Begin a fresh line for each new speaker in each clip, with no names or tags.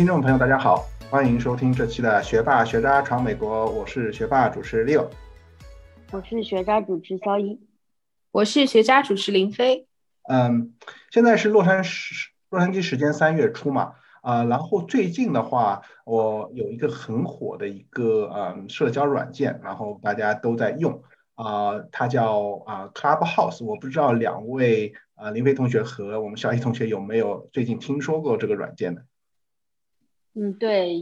听众朋友，大家好，欢迎收听这期的《学霸学渣闯美国》，我是学霸主持 Leo，
我是学渣主持肖一，
我是学渣主持林飞。
嗯，现在是洛杉矶洛杉矶时间三月初嘛，啊，然后最近的话，我有一个很火的一个嗯社交软件，然后大家都在用，啊，它叫啊 Clubhouse，我不知道两位啊林飞同学和我们小一同学有没有最近听说过这个软件的？
嗯，对，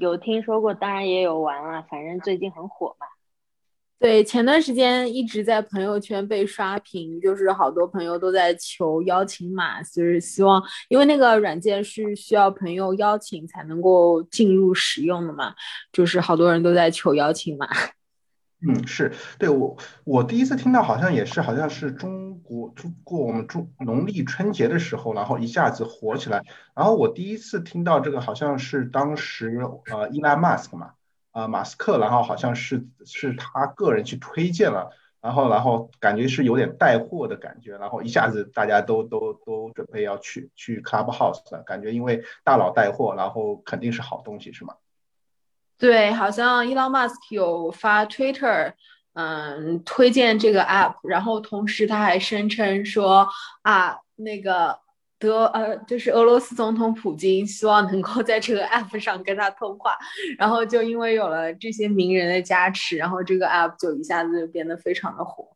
有听说过，当然也有玩了，反正最近很火嘛。
对，前段时间一直在朋友圈被刷屏，就是好多朋友都在求邀请码，就是希望，因为那个软件是需要朋友邀请才能够进入使用的嘛，就是好多人都在求邀请码。
嗯，是对我，我第一次听到好像也是，好像是中国中过我们中农历春节的时候，然后一下子火起来。然后我第一次听到这个，好像是当时呃，伊拉马斯克嘛，呃，马斯克，然后好像是是他个人去推荐了，然后然后感觉是有点带货的感觉，然后一下子大家都都都准备要去去 Clubhouse 了，感觉因为大佬带货，然后肯定是好东西，是吗？
对，好像 Elon Musk 有发 Twitter，嗯，推荐这个 app，然后同时他还声称说啊，那个德呃，就是俄罗斯总统普京希望能够在这个 app 上跟他通话，然后就因为有了这些名人的加持，然后这个 app 就一下子就变得非常的火。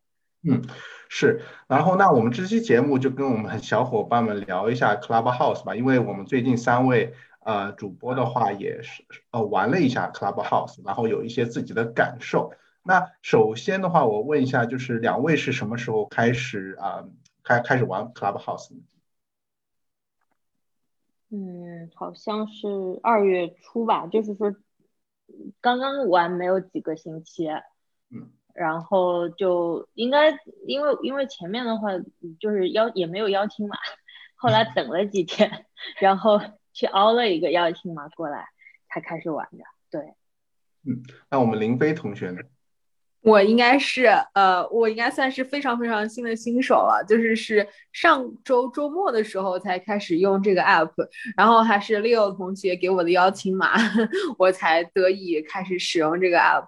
嗯，是，然后那我们这期节目就跟我们小伙伴们聊一下 Clubhouse 吧，因为我们最近三位。呃，主播的话也是呃玩了一下 Clubhouse，然后有一些自己的感受。那首先的话，我问一下，就是两位是什么时候开始啊开开始玩 Clubhouse？
嗯，好像是二月初吧，就是说刚刚玩没有几个星期。
嗯。
然后就应该因为因为前面的话就是邀也没有邀请码，后来等了几天，然后。去凹了一个邀请码过来，才开始玩的。对，
嗯，那我们林飞同学呢？
我应该是，呃，我应该算是非常非常新的新手了，就是是上周周末的时候才开始用这个 app，然后还是 Leo 同学给我的邀请码，我才得以开始使用这个 app。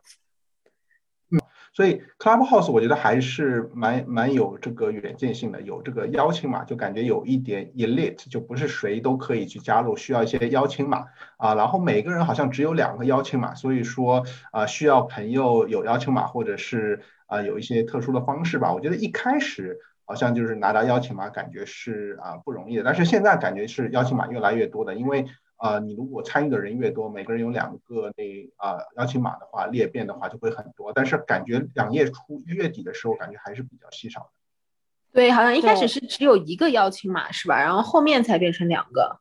所以 Clubhouse 我觉得还是蛮蛮有这个远见性的，有这个邀请码，就感觉有一点 elite，就不是谁都可以去加入，需要一些邀请码啊。然后每个人好像只有两个邀请码，所以说啊需要朋友有邀请码，或者是啊有一些特殊的方式吧。我觉得一开始好像就是拿到邀请码，感觉是啊不容易的，但是现在感觉是邀请码越来越多的，因为。啊，你如果参与的人越多，每个人有两个那啊邀请码的话，裂变的话就会很多。但是感觉两月初一月底的时候，感觉还是比较稀少的。
对，好像一开始是只有一个邀请码是吧？然后后面才变成两个。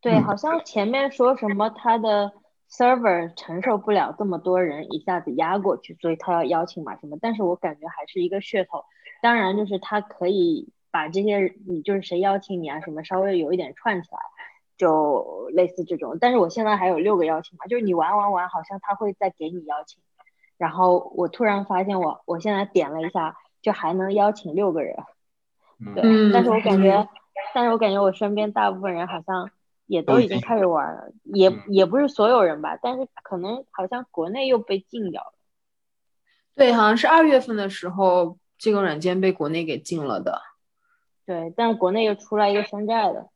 对，好像前面说什么他的 server 承受不了这么多人一下子压过去，所以他要邀请码什么。但是我感觉还是一个噱头。当然，就是他可以把这些你就是谁邀请你啊什么稍微有一点串起来。就类似这种，但是我现在还有六个邀请码，就是你玩玩玩，好像他会再给你邀请，然后我突然发现我我现在点了一下，就还能邀请六个人，对，但是我感觉，但是我感觉我身边大部分人好像也都已经开始玩了，也也不是所有人吧，但是可能好像国内又被禁掉了，
对，好像是二月份的时候这个软件被国内给禁了的，
对，但是国内又出来一个山寨的。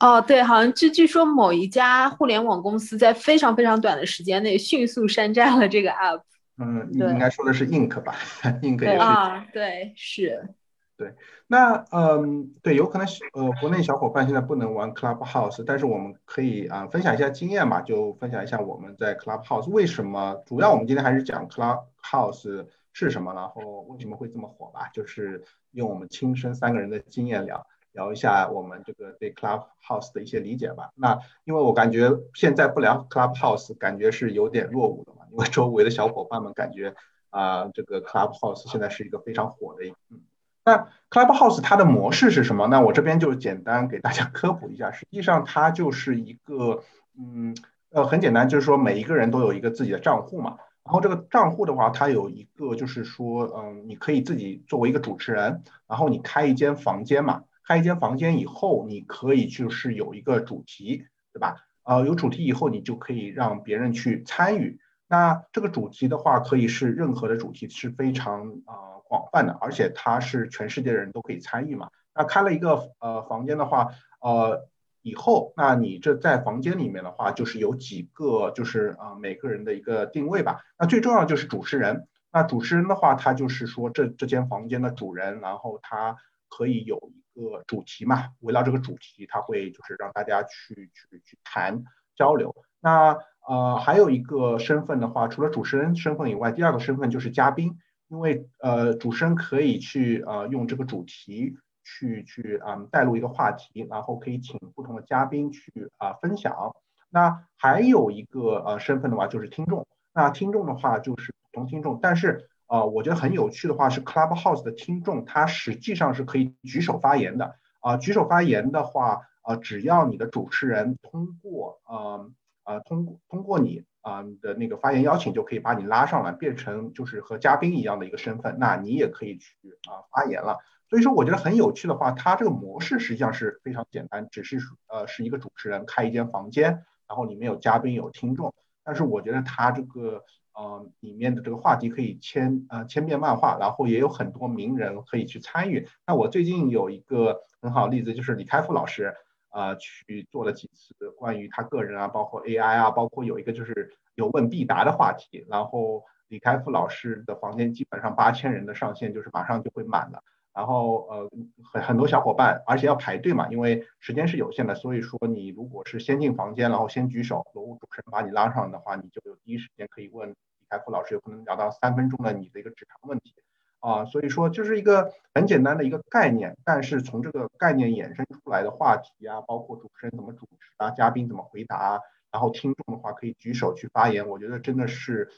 哦，对，好像据据说某一家互联网公司在非常非常短的时间内迅速山寨了这个 app。
嗯，你应该说的是 ink 吧？ink 也是。
啊，对，是。
对，那嗯，对，有可能呃，国内小伙伴现在不能玩 Clubhouse，但是我们可以啊分享一下经验吧，就分享一下我们在 Clubhouse 为什么，主要我们今天还是讲 Clubhouse 是什么，然后为什么会这么火吧，就是用我们亲身三个人的经验聊。聊一下我们这个对 Clubhouse 的一些理解吧。那因为我感觉现在不聊 Clubhouse，感觉是有点落伍的嘛。因为周围的小伙伴们感觉啊，这个 Clubhouse 现在是一个非常火的一。嗯，那 Clubhouse 它的模式是什么？那我这边就简单给大家科普一下。实际上它就是一个，嗯，呃，很简单，就是说每一个人都有一个自己的账户嘛。然后这个账户的话，它有一个就是说，嗯，你可以自己作为一个主持人，然后你开一间房间嘛。开一间房间以后，你可以就是有一个主题对吧？呃，有主题以后，你就可以让别人去参与。那这个主题的话，可以是任何的主题，是非常啊广泛的，而且它是全世界的人都可以参与嘛。那开了一个呃房间的话，呃以后，那你这在房间里面的话，就是有几个，就是啊每个人的一个定位吧。那最重要就是主持人。那主持人的话，他就是说这这间房间的主人，然后他可以有一个主题嘛，围绕这个主题，他会就是让大家去去去谈交流。那呃，还有一个身份的话，除了主持人身份以外，第二个身份就是嘉宾，因为呃，主持人可以去呃用这个主题去去啊带入一个话题，然后可以请不同的嘉宾去啊分享。那还有一个呃身份的话就是听众，那听众的话就是普通听众，但是呃，我觉得很有趣的话是 Clubhouse 的听众，他实际上是可以举手发言的啊。举手发言的话，呃，只要你的主持人通过呃。啊，通通过你啊的那个发言邀请，就可以把你拉上来，变成就是和嘉宾一样的一个身份，那你也可以去啊发言了。所以说，我觉得很有趣的话，它这个模式实际上是非常简单，只是呃是一个主持人开一间房间，然后里面有嘉宾有听众。但是我觉得它这个呃里面的这个话题可以千呃千变万化，然后也有很多名人可以去参与。那我最近有一个很好的例子，就是李开复老师。呃，去做了几次关于他个人啊，包括 AI 啊，包括有一个就是有问必答的话题，然后李开复老师的房间基本上八千人的上限就是马上就会满了，然后呃很很多小伙伴，而且要排队嘛，因为时间是有限的，所以说你如果是先进房间，然后先举手，如果主持人把你拉上的话，你就有第一时间可以问财富老师，有可能聊到三分钟的你的一个职场问题。啊，所以说就是一个很简单的一个概念，但是从这个概念衍生出来的话题啊，包括主持人怎么主持啊，嘉宾怎么回答，然后听众的话可以举手去发言，我觉得真的是，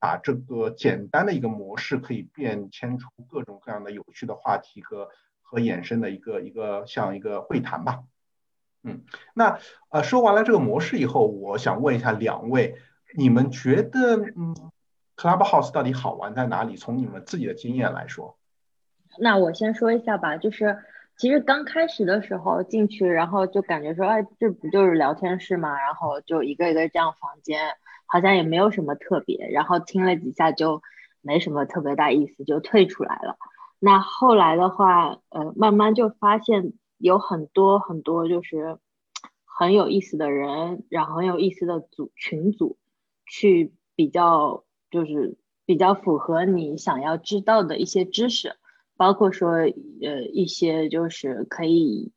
把这个简单的一个模式可以变迁出各种各样的有趣的话题和和衍生的一个一个像一个会谈吧。嗯，那呃说完了这个模式以后，我想问一下两位，你们觉得嗯？Clubhouse 到底好玩在哪里？从你们自己的经验来说，
那我先说一下吧。就是其实刚开始的时候进去，然后就感觉说，哎，这不就是聊天室吗？然后就一个一个这样房间，好像也没有什么特别。然后听了几下就没什么特别大意思，就退出来了。那后来的话，呃，慢慢就发现有很多很多就是很有意思的人，然后很有意思的组群组去比较。就是比较符合你想要知道的一些知识，包括说呃一些就是可以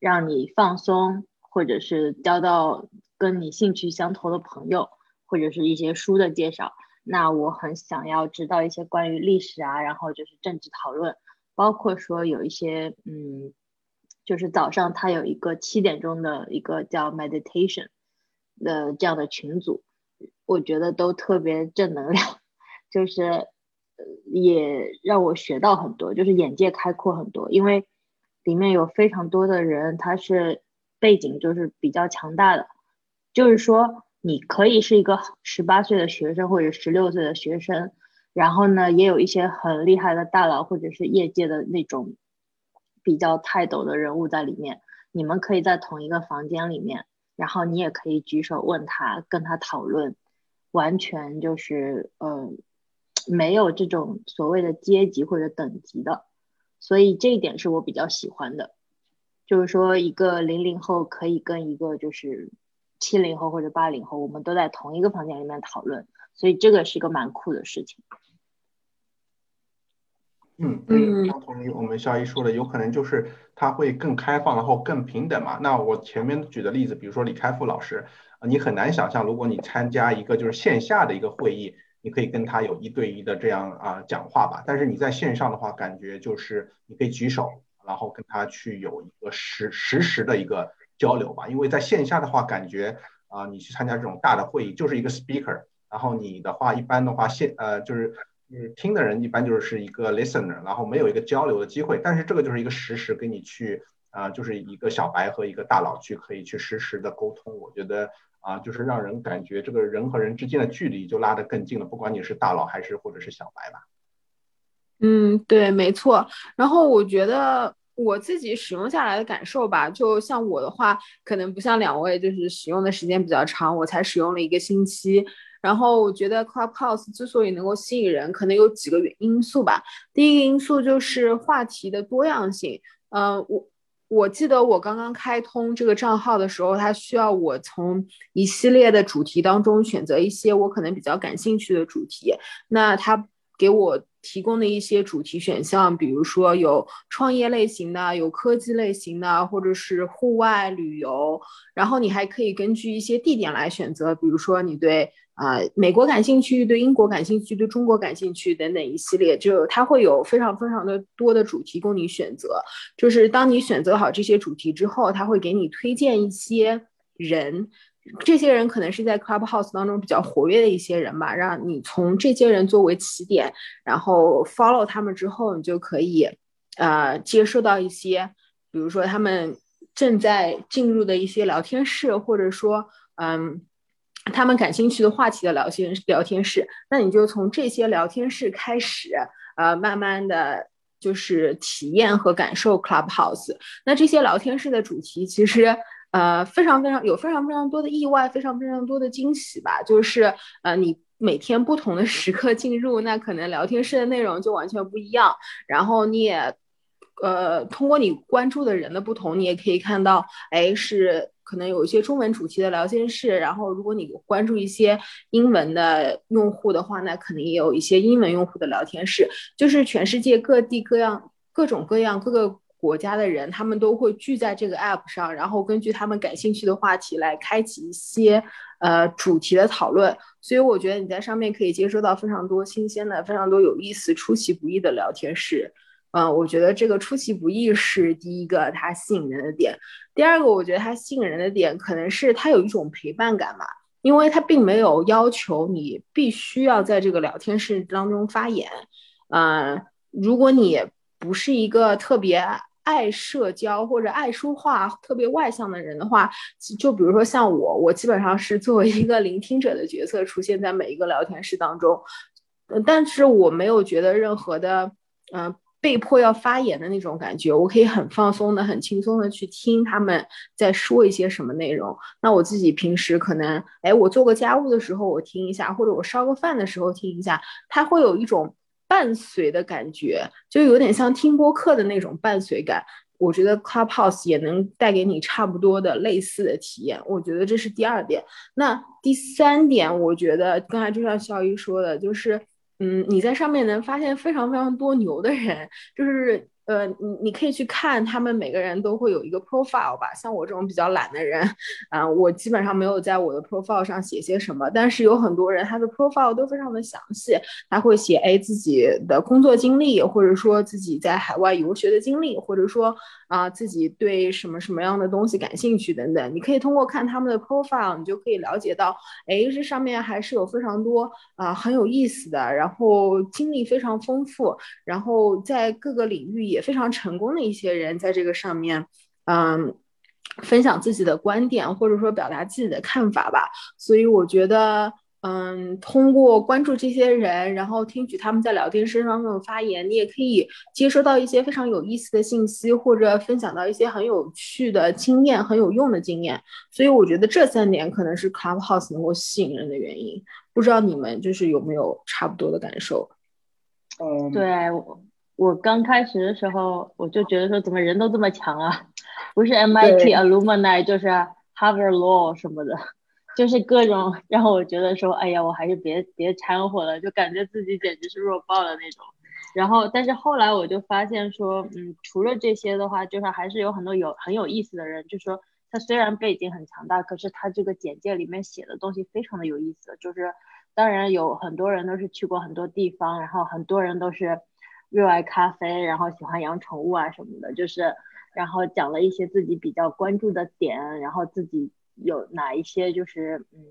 让你放松，或者是交到跟你兴趣相投的朋友，或者是一些书的介绍。那我很想要知道一些关于历史啊，然后就是政治讨论，包括说有一些嗯，就是早上他有一个七点钟的一个叫 meditation 的这样的群组。我觉得都特别正能量，就是呃也让我学到很多，就是眼界开阔很多。因为里面有非常多的人，他是背景就是比较强大的，就是说你可以是一个十八岁的学生或者十六岁的学生，然后呢也有一些很厉害的大佬或者是业界的那种比较泰斗的人物在里面，你们可以在同一个房间里面，然后你也可以举手问他，跟他讨论。完全就是，嗯，没有这种所谓的阶级或者等级的，所以这一点是我比较喜欢的，就是说一个零零后可以跟一个就是七零后或者八零后，我们都在同一个房间里面讨论，所以这个是一个蛮酷的事情。
嗯，非常同意我们肖一说的，有可能就是他会更开放，然后更平等嘛。那我前面举的例子，比如说李开复老师。你很难想象，如果你参加一个就是线下的一个会议，你可以跟他有一对一的这样啊讲话吧。但是你在线上的话，感觉就是你可以举手，然后跟他去有一个实实时的一个交流吧。因为在线下的话，感觉啊你去参加这种大的会议就是一个 speaker，然后你的话一般的话线呃就是就是听的人一般就是一个 listener，然后没有一个交流的机会。但是这个就是一个实时跟你去啊就是一个小白和一个大佬去可以去实时的沟通，我觉得。啊，就是让人感觉这个人和人之间的距离就拉得更近了，不管你是大佬还是或者是小白吧。
嗯，对，没错。然后我觉得我自己使用下来的感受吧，就像我的话，可能不像两位，就是使用的时间比较长，我才使用了一个星期。然后我觉得 Clubhouse 之所以能够吸引人，可能有几个因素吧。第一个因素就是话题的多样性。嗯，我我记得我刚刚开通这个账号的时候，它需要我从一系列的主题当中选择一些我可能比较感兴趣的主题。那它给我提供的一些主题选项，比如说有创业类型的，有科技类型的，或者是户外旅游。然后你还可以根据一些地点来选择，比如说你对。啊，美国感兴趣，对英国感兴趣，对中国感兴趣等等一系列，就它会有非常非常的多的主题供你选择。就是当你选择好这些主题之后，他会给你推荐一些人，这些人可能是在 Clubhouse 当中比较活跃的一些人吧，让你从这些人作为起点，然后 follow 他们之后，你就可以呃接收到一些，比如说他们正在进入的一些聊天室，或者说嗯。他们感兴趣的话题的聊天聊天室，那你就从这些聊天室开始，呃，慢慢的就是体验和感受 Clubhouse。那这些聊天室的主题其实，呃，非常非常有非常非常多的意外，非常非常多的惊喜吧。就是呃，你每天不同的时刻进入，那可能聊天室的内容就完全不一样。然后你也，呃，通过你关注的人的不同，你也可以看到，哎，是。可能有一些中文主题的聊天室，然后如果你关注一些英文的用户的话，那肯定也有一些英文用户的聊天室。就是全世界各地各样、各种各样、各个国家的人，他们都会聚在这个 app 上，然后根据他们感兴趣的话题来开启一些呃主题的讨论。所以我觉得你在上面可以接收到非常多新鲜的、非常多有意思、出其不意的聊天室。嗯，我觉得这个出其不意是第一个它吸引人的点。第二个，我觉得它吸引人的点可能是它有一种陪伴感嘛，因为它并没有要求你必须要在这个聊天室当中发言。嗯，如果你不是一个特别爱社交或者爱说话、特别外向的人的话，就比如说像我，我基本上是作为一个聆听者的角色出现在每一个聊天室当中，但是我没有觉得任何的，嗯。被迫要发言的那种感觉，我可以很放松的、很轻松的去听他们在说一些什么内容。那我自己平时可能，哎，我做个家务的时候我听一下，或者我烧个饭的时候听一下，它会有一种伴随的感觉，就有点像听播客的那种伴随感。我觉得 Clubhouse 也能带给你差不多的类似的体验。我觉得这是第二点。那第三点，我觉得刚才就像肖一说的，就是。嗯，你在上面能发现非常非常多牛的人，就是。呃，你你可以去看他们每个人都会有一个 profile 吧，像我这种比较懒的人，啊，我基本上没有在我的 profile 上写些什么，但是有很多人他的 profile 都非常的详细，他会写哎自己的工作经历，或者说自己在海外游学的经历，或者说啊自己对什么什么样的东西感兴趣等等，你可以通过看他们的 profile，你就可以了解到，哎，这上面还是有非常多啊很有意思的，然后经历非常丰富，然后在各个领域。也非常成功的一些人，在这个上面，嗯，分享自己的观点，或者说表达自己的看法吧。所以我觉得，嗯，通过关注这些人，然后听取他们在聊天室当中的发言，你也可以接收到一些非常有意思的信息，或者分享到一些很有趣的经验、很有用的经验。所以我觉得这三点可能是 Clubhouse 能够吸引人的原因。不知道你们就是有没有差不多的感受？
嗯，
对。我刚开始的时候，我就觉得说，怎么人都这么强啊？不是 MIT alumni 就是 Harvard Law 什么的，就是各种让我觉得说，哎呀，我还是别别掺和了，就感觉自己简直是弱爆了那种。然后，但是后来我就发现说，嗯，除了这些的话，就是还是有很多有很有意思的人，就说他虽然背景很强大，可是他这个简介里面写的东西非常的有意思。就是当然有很多人都是去过很多地方，然后很多人都是。热爱咖啡，然后喜欢养宠物啊什么的，就是，然后讲了一些自己比较关注的点，然后自己有哪一些就是嗯，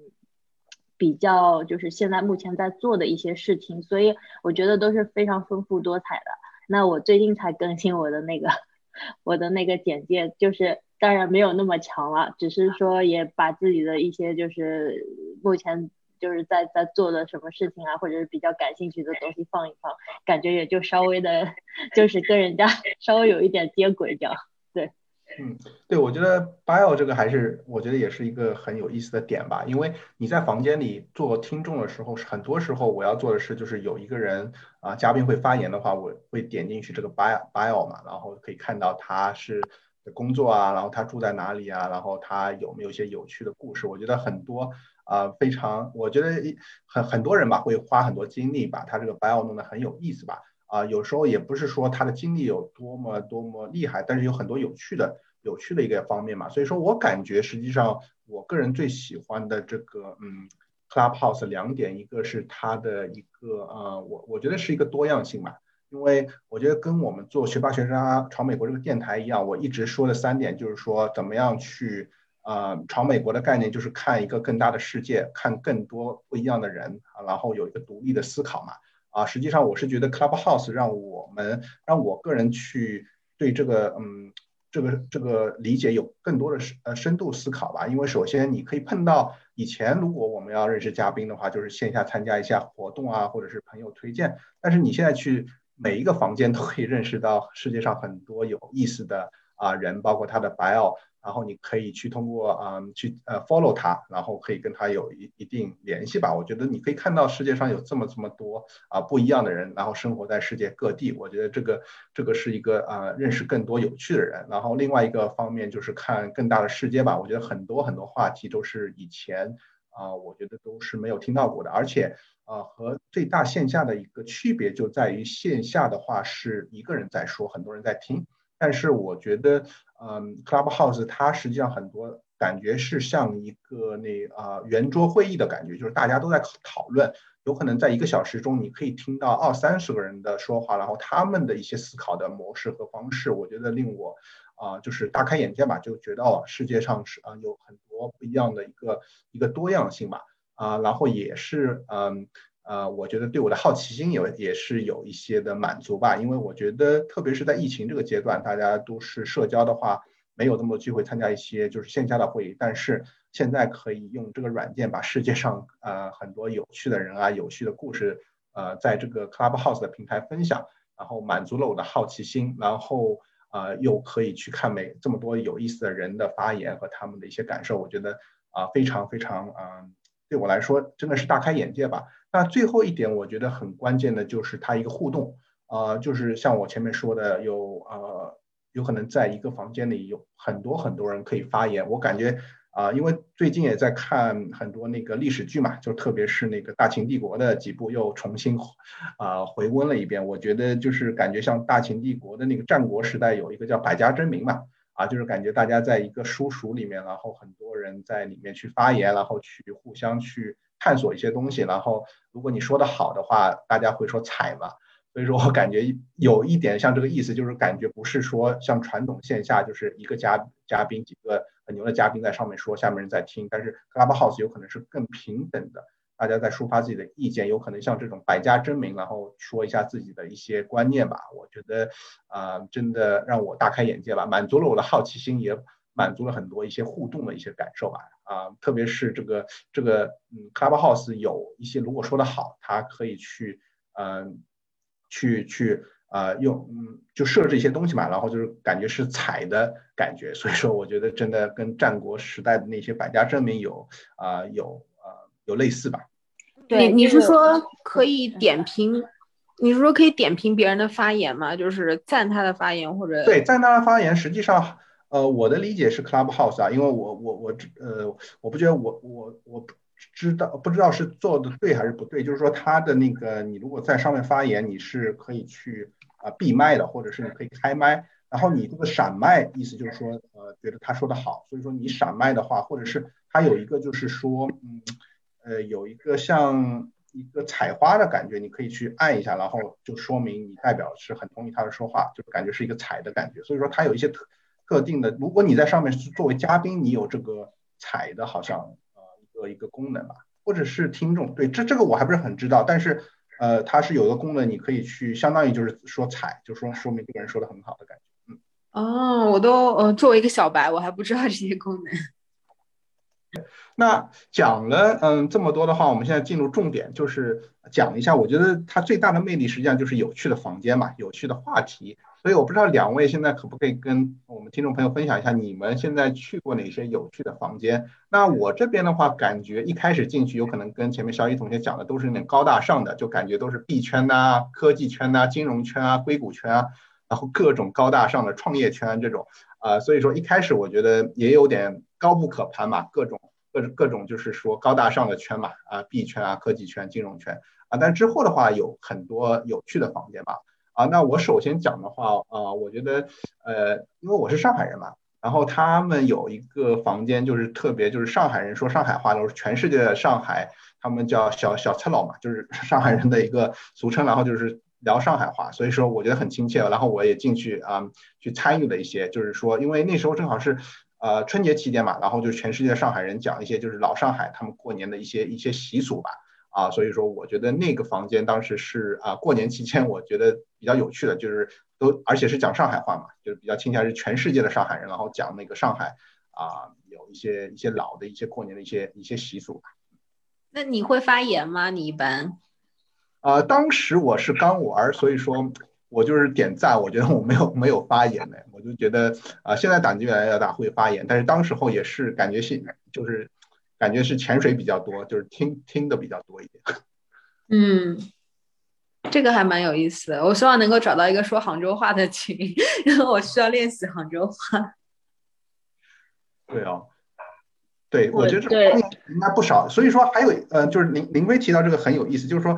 比较就是现在目前在做的一些事情，所以我觉得都是非常丰富多彩的。那我最近才更新我的那个 我的那个简介，就是当然没有那么强了，只是说也把自己的一些就是目前。就是在在做的什么事情啊，或者是比较感兴趣的东西放一放，感觉也就稍微的，就是跟人家 稍微有一点接轨这样。对，
嗯，对，我觉得 bio 这个还是我觉得也是一个很有意思的点吧，因为你在房间里做听众的时候，很多时候我要做的是就是有一个人啊嘉宾会发言的话，我会点进去这个 bio bio 嘛，然后可以看到他是。的工作啊，然后他住在哪里啊？然后他有没有一些有趣的故事？我觉得很多啊，非常，我觉得很很多人吧，会花很多精力把他这个 bio 弄得很有意思吧。啊，有时候也不是说他的经历有多么多么厉害，但是有很多有趣的、有趣的一个方面嘛。所以说我感觉，实际上我个人最喜欢的这个嗯，Clubhouse 两点，一个是它的一个呃，我我觉得是一个多样性嘛。因为我觉得跟我们做学霸学渣闯美国这个电台一样，我一直说的三点就是说，怎么样去呃闯美国的概念就是看一个更大的世界，看更多不一样的人啊，然后有一个独立的思考嘛啊。实际上我是觉得 Clubhouse 让我们让我个人去对这个嗯这个这个理解有更多的深呃深度思考吧。因为首先你可以碰到以前如果我们要认识嘉宾的话，就是线下参加一下活动啊，或者是朋友推荐，但是你现在去。每一个房间都可以认识到世界上很多有意思的啊人，包括他的 bio，然后你可以去通过啊去呃 follow 他，然后可以跟他有一一定联系吧。我觉得你可以看到世界上有这么这么多啊不一样的人，然后生活在世界各地。我觉得这个这个是一个啊认识更多有趣的人。然后另外一个方面就是看更大的世界吧。我觉得很多很多话题都是以前啊我觉得都是没有听到过的，而且。啊，和最大线下的一个区别就在于线下的话是一个人在说，很多人在听。但是我觉得，嗯，Clubhouse 它实际上很多感觉是像一个那啊圆桌会议的感觉，就是大家都在讨论，有可能在一个小时中你可以听到二三十个人的说话，然后他们的一些思考的模式和方式，我觉得令我啊就是大开眼界吧，就觉得，世界上是啊有很多不一样的一个一个多样性吧。啊，然后也是，嗯，呃，我觉得对我的好奇心有也是有一些的满足吧，因为我觉得，特别是在疫情这个阶段，大家都是社交的话，没有那么多机会参加一些就是线下的会议，但是现在可以用这个软件把世界上呃很多有趣的人啊、有趣的故事，呃，在这个 Clubhouse 的平台分享，然后满足了我的好奇心，然后啊，又可以去看每这么多有意思的人的发言和他们的一些感受，我觉得啊，非常非常嗯。对我来说真的是大开眼界吧。那最后一点，我觉得很关键的就是它一个互动，呃，就是像我前面说的，有呃，有可能在一个房间里有很多很多人可以发言。我感觉啊，因为最近也在看很多那个历史剧嘛，就特别是那个大秦帝国的几部又重新啊回温了一遍。我觉得就是感觉像大秦帝国的那个战国时代有一个叫百家争鸣嘛。啊，就是感觉大家在一个书塾里面，然后很多人在里面去发言，然后去互相去探索一些东西。然后如果你说的好的话，大家会说踩嘛。所以说我感觉有一点像这个意思，就是感觉不是说像传统线下就是一个嘉嘉宾几个很牛的嘉宾在上面说，下面人在听。但是 Clubhouse 有可能是更平等的。大家在抒发自己的意见，有可能像这种百家争鸣，然后说一下自己的一些观念吧。我觉得，啊，真的让我大开眼界吧，满足了我的好奇心，也满足了很多一些互动的一些感受吧。啊，特别是这个这个，嗯，Clubhouse 有一些如果说的好，它可以去，嗯，去去，呃，用，嗯，就设置一些东西嘛，然后就是感觉是踩的感觉。所以说，我觉得真的跟战国时代的那些百家争鸣有，啊，有，呃，有类似吧。
你你是说可以点评？你是说可以点评别人的发言吗？就是赞他的发言或者
对赞他的发言。实际上，呃，我的理解是 Clubhouse 啊，因为我我我呃，我不觉得我我我知道不知道是做的对还是不对。就是说，他的那个你如果在上面发言，你是可以去啊闭麦的，或者是你可以开麦。然后你这个闪麦，意思就是说，呃，觉得他说的好，所以说你闪麦的话，或者是他有一个就是说，嗯。呃，有一个像一个采花的感觉，你可以去按一下，然后就说明你代表是很同意他的说话，就感觉是一个采的感觉。所以说它有一些特特定的，如果你在上面是作为嘉宾，你有这个采的，好像呃一个一个功能吧，或者是听众，对这这个我还不是很知道，但是呃它是有个功能，你可以去相当于就是说采，就说说明这个人说的很好的感觉。嗯，
哦，我都呃作为一个小白，我还不知道这些功能。
那讲了嗯这么多的话，我们现在进入重点，就是讲一下，我觉得它最大的魅力实际上就是有趣的房间嘛，有趣的话题。所以我不知道两位现在可不可以跟我们听众朋友分享一下，你们现在去过哪些有趣的房间？那我这边的话，感觉一开始进去有可能跟前面小雨同学讲的都是那点高大上的，就感觉都是币圈呐、科技圈呐、金融圈啊、硅谷圈啊，然后各种高大上的创业圈这种啊，所以说一开始我觉得也有点高不可攀嘛，各种各各种就是说高大上的圈嘛啊，币圈啊、科技圈、金融圈啊，但之后的话有很多有趣的房间吧。啊，那我首先讲的话啊，我觉得，呃，因为我是上海人嘛，然后他们有一个房间就是特别，就是上海人说上海话都是全世界的上海，他们叫小小赤佬嘛，就是上海人的一个俗称，然后就是聊上海话，所以说我觉得很亲切，然后我也进去啊去参与了一些，就是说，因为那时候正好是呃春节期间嘛，然后就全世界上海人讲一些就是老上海他们过年的一些一些习俗吧。啊，所以说我觉得那个房间当时是啊，过年期间我觉得比较有趣的，就是都而且是讲上海话嘛，就是比较亲切，是全世界的上海人，然后讲那个上海啊，有一些一些老的一些过年的一些一些习俗吧。
那你会发言吗？你一般？
啊，当时我是刚玩，所以说我就是点赞，我觉得我没有没有发言的，我就觉得啊，现在胆子越来越大会发言，但是当时候也是感觉是就是。感觉是潜水比较多，就是听听的比较多一点。
嗯，这个还蛮有意思的。我希望能够找到一个说杭州话的群，因为我需要练习杭州话。
对哦，对，我觉得这应该不少。所以说还有呃，就是林林威提到这个很有意思，就是说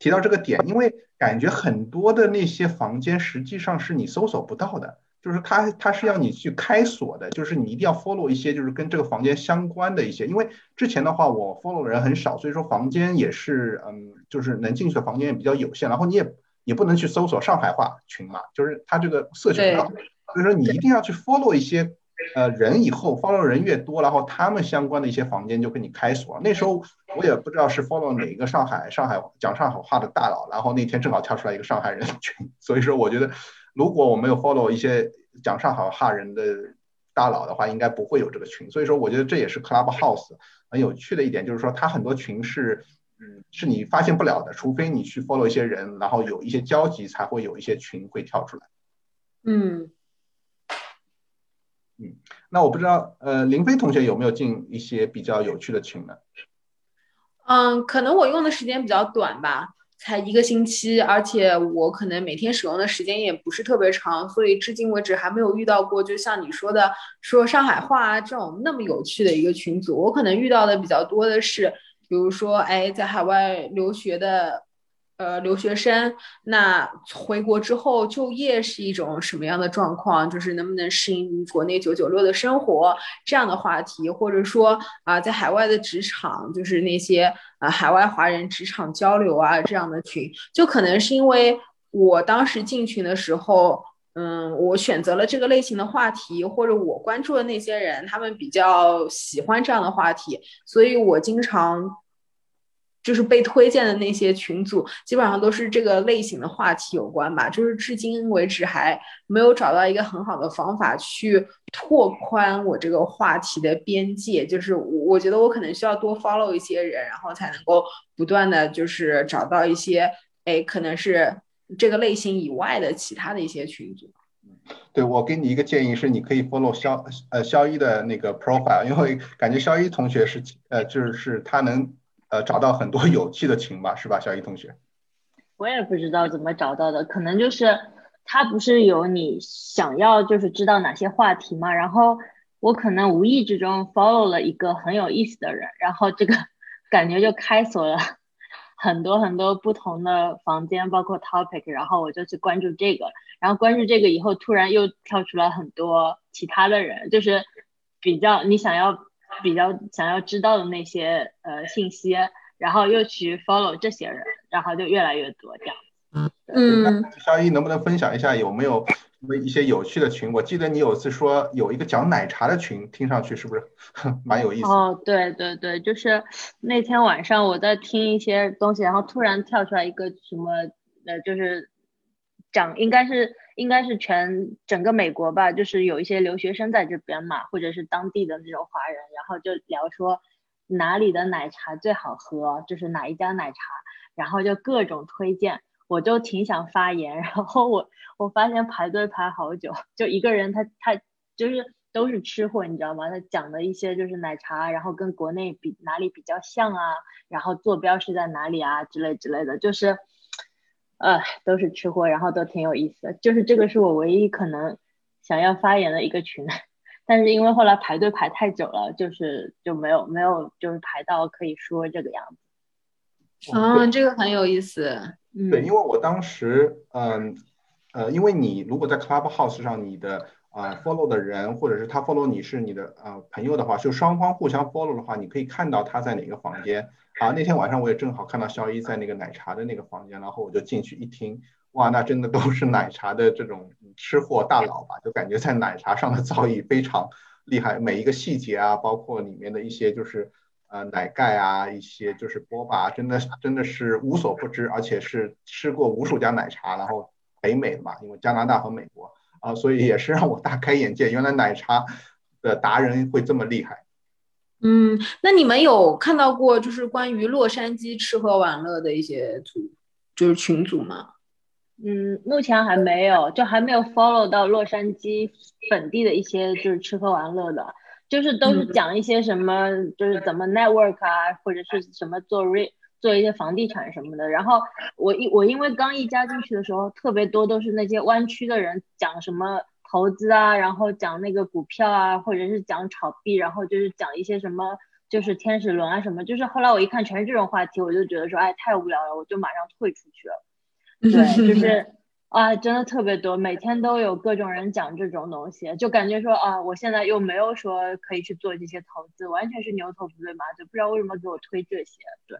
提到这个点，因为感觉很多的那些房间实际上是你搜索不到的。就是他，他是要你去开锁的，就是你一定要 follow 一些，就是跟这个房间相关的一些。因为之前的话，我 follow 的人很少，所以说房间也是，嗯，就是能进去的房间也比较有限。然后你也也不能去搜索上海话群嘛，就是它这个社群上，所以说你一定要去 follow 一些，呃，人以后 follow 人越多，然后他们相关的一些房间就给你开锁。那时候我也不知道是 follow 哪个上海上海讲上海话的大佬，然后那天正好跳出来一个上海人群，所以说我觉得。如果我没有 follow 一些讲上海话人的大佬的话，应该不会有这个群。所以说，我觉得这也是 Clubhouse 很有趣的一点，就是说它很多群是，嗯，是你发现不了的，除非你去 follow 一些人，然后有一些交集，才会有一些群会跳出来。
嗯，
嗯，那我不知道，呃，林飞同学有没有进一些比较有趣的群呢？
嗯，可能我用的时间比较短吧。才一个星期，而且我可能每天使用的时间也不是特别长，所以至今为止还没有遇到过，就像你说的说上海话啊这种那么有趣的一个群组。我可能遇到的比较多的是，比如说，哎，在海外留学的。呃，留学生那回国之后就业是一种什么样的状况？就是能不能适应国内九九六的生活这样的话题，或者说啊，在海外的职场，就是那些啊海外华人职场交流啊这样的群，就可能是因为我当时进群的时候，嗯，我选择了这个类型的话题，或者我关注的那些人，他们比较喜欢这样的话题，所以我经常。就是被推荐的那些群组，基本上都是这个类型的话题有关吧。就是至今为止还没有找到一个很好的方法去拓宽我这个话题的边界。就是我我觉得我可能需要多 follow 一些人，然后才能够不断的就是找到一些，哎，可能是这个类型以外的其他的一些群组。
对我给你一个建议是，你可以 follow 肖呃肖一的那个 profile，因为感觉肖一同学是呃就是他能。呃，找到很多有趣的群吧，是吧，小一同学？
我也不知道怎么找到的，可能就是他不是有你想要就是知道哪些话题嘛，然后我可能无意之中 follow 了一个很有意思的人，然后这个 感觉就开锁了 很多很多不同的房间，包括 topic，然后我就去关注这个，然后关注这个以后，突然又跳出来很多其他的人，就是比较你想要。比较想要知道的那些呃信息，然后又去 follow 这些人，然后就越来越多这样。
嗯，
肖一能不能分享一下有没有什么一些有趣的群？我记得你有次说有一个讲奶茶的群，听上去是不是 蛮有意思？
哦，对对对，就是那天晚上我在听一些东西，然后突然跳出来一个什么呃，就是讲应该是。应该是全整个美国吧，就是有一些留学生在这边嘛，或者是当地的那种华人，然后就聊说哪里的奶茶最好喝，就是哪一家奶茶，然后就各种推荐。我就挺想发言，然后我我发现排队排好久，就一个人他他就是都是吃货，你知道吗？他讲的一些就是奶茶，然后跟国内比哪里比较像啊，然后坐标是在哪里啊之类之类的，就是，呃，都是吃货，然后都挺有意思的。就是这个是我唯一可能想要发言的一个群，但是因为后来排队排太久了，就是就没有没有就是排到可以说这个样子。
嗯，这个很有意思。
对，因为我当时，嗯，呃，因为你如果在 Clubhouse 上，你的啊 follow 的人，或者是他 follow 你是你的呃朋友的话，就双方互相 follow 的话，你可以看到他在哪个房间。啊，那天晚上我也正好看到肖一在那个奶茶的那个房间，然后我就进去一听，哇，那真的都是奶茶的这种吃货大佬吧？就感觉在奶茶上的造诣非常厉害，每一个细节啊，包括里面的一些就是。呃，奶盖啊，一些就是波霸，真的真的是无所不知，而且是吃过无数家奶茶，然后北美嘛，因为加拿大和美国啊，所以也是让我大开眼界，原来奶茶的达人会这么厉害。
嗯，那你们有看到过就是关于洛杉矶吃喝玩乐的一些组，就是群组吗？
嗯，目前还没有，就还没有 follow 到洛杉矶本地的一些就是吃喝玩乐的。就是都是讲一些什么，就是怎么 network 啊，或者是什么做 re 做一些房地产什么的。然后我一我因为刚一加进去的时候，特别多都是那些湾区的人讲什么投资啊，然后讲那个股票啊，或者是讲炒币，然后就是讲一些什么就是天使轮啊什么。就是后来我一看全是这种话题，我就觉得说，哎，太无聊了，我就马上退出去了。对，就 是。啊，真的特别多，每天都有各种人讲这种东西，就感觉说啊，我现在又没有说可以去做这些投资，完全是牛头不对马嘴，不知道为什么给我推这些。对，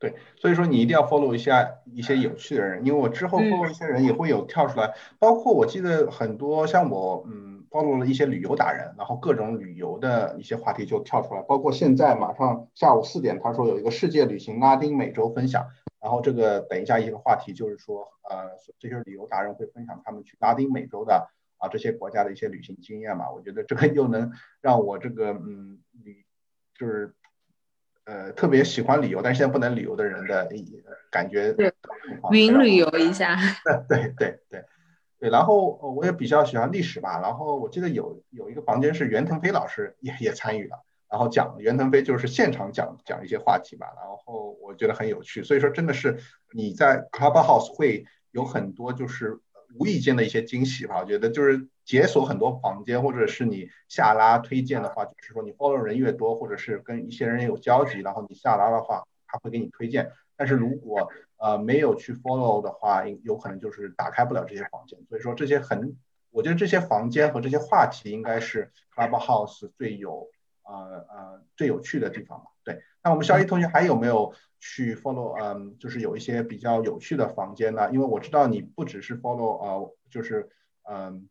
对，所以说你一定要 follow 一下一些有趣的人，因为我之后 follow 一些人也会有跳出来，包括我记得很多像我，嗯，follow 了一些旅游达人，然后各种旅游的一些话题就跳出来，包括现在马上下午四点，他说有一个世界旅行拉丁美洲分享。然后这个等一下一个话题就是说，呃，这些旅游达人会分享他们去拉丁美洲的啊这些国家的一些旅行经验嘛。我觉得这个又能让我这个嗯旅就是呃特别喜欢旅游但是现在不能旅游的人的感觉，
对，云旅游一下。
对对对对，然后我也比较喜欢历史吧。然后我记得有有一个房间是袁腾飞老师也也参与了。然后讲袁腾飞就是现场讲讲一些话题吧，然后我觉得很有趣，所以说真的是你在 Clubhouse 会有很多就是无意间的一些惊喜吧。我觉得就是解锁很多房间，或者是你下拉推荐的话，就是说你 follow 人越多，或者是跟一些人有交集，然后你下拉的话，他会给你推荐。但是如果呃没有去 follow 的话，有可能就是打开不了这些房间。所以说这些很，我觉得这些房间和这些话题应该是 Clubhouse 最有。呃呃，最有趣的地方吧。对，那我们肖一同学还有没有去 follow？嗯，就是有一些比较有趣的房间呢？因为我知道你不只是 follow，呃，就是嗯，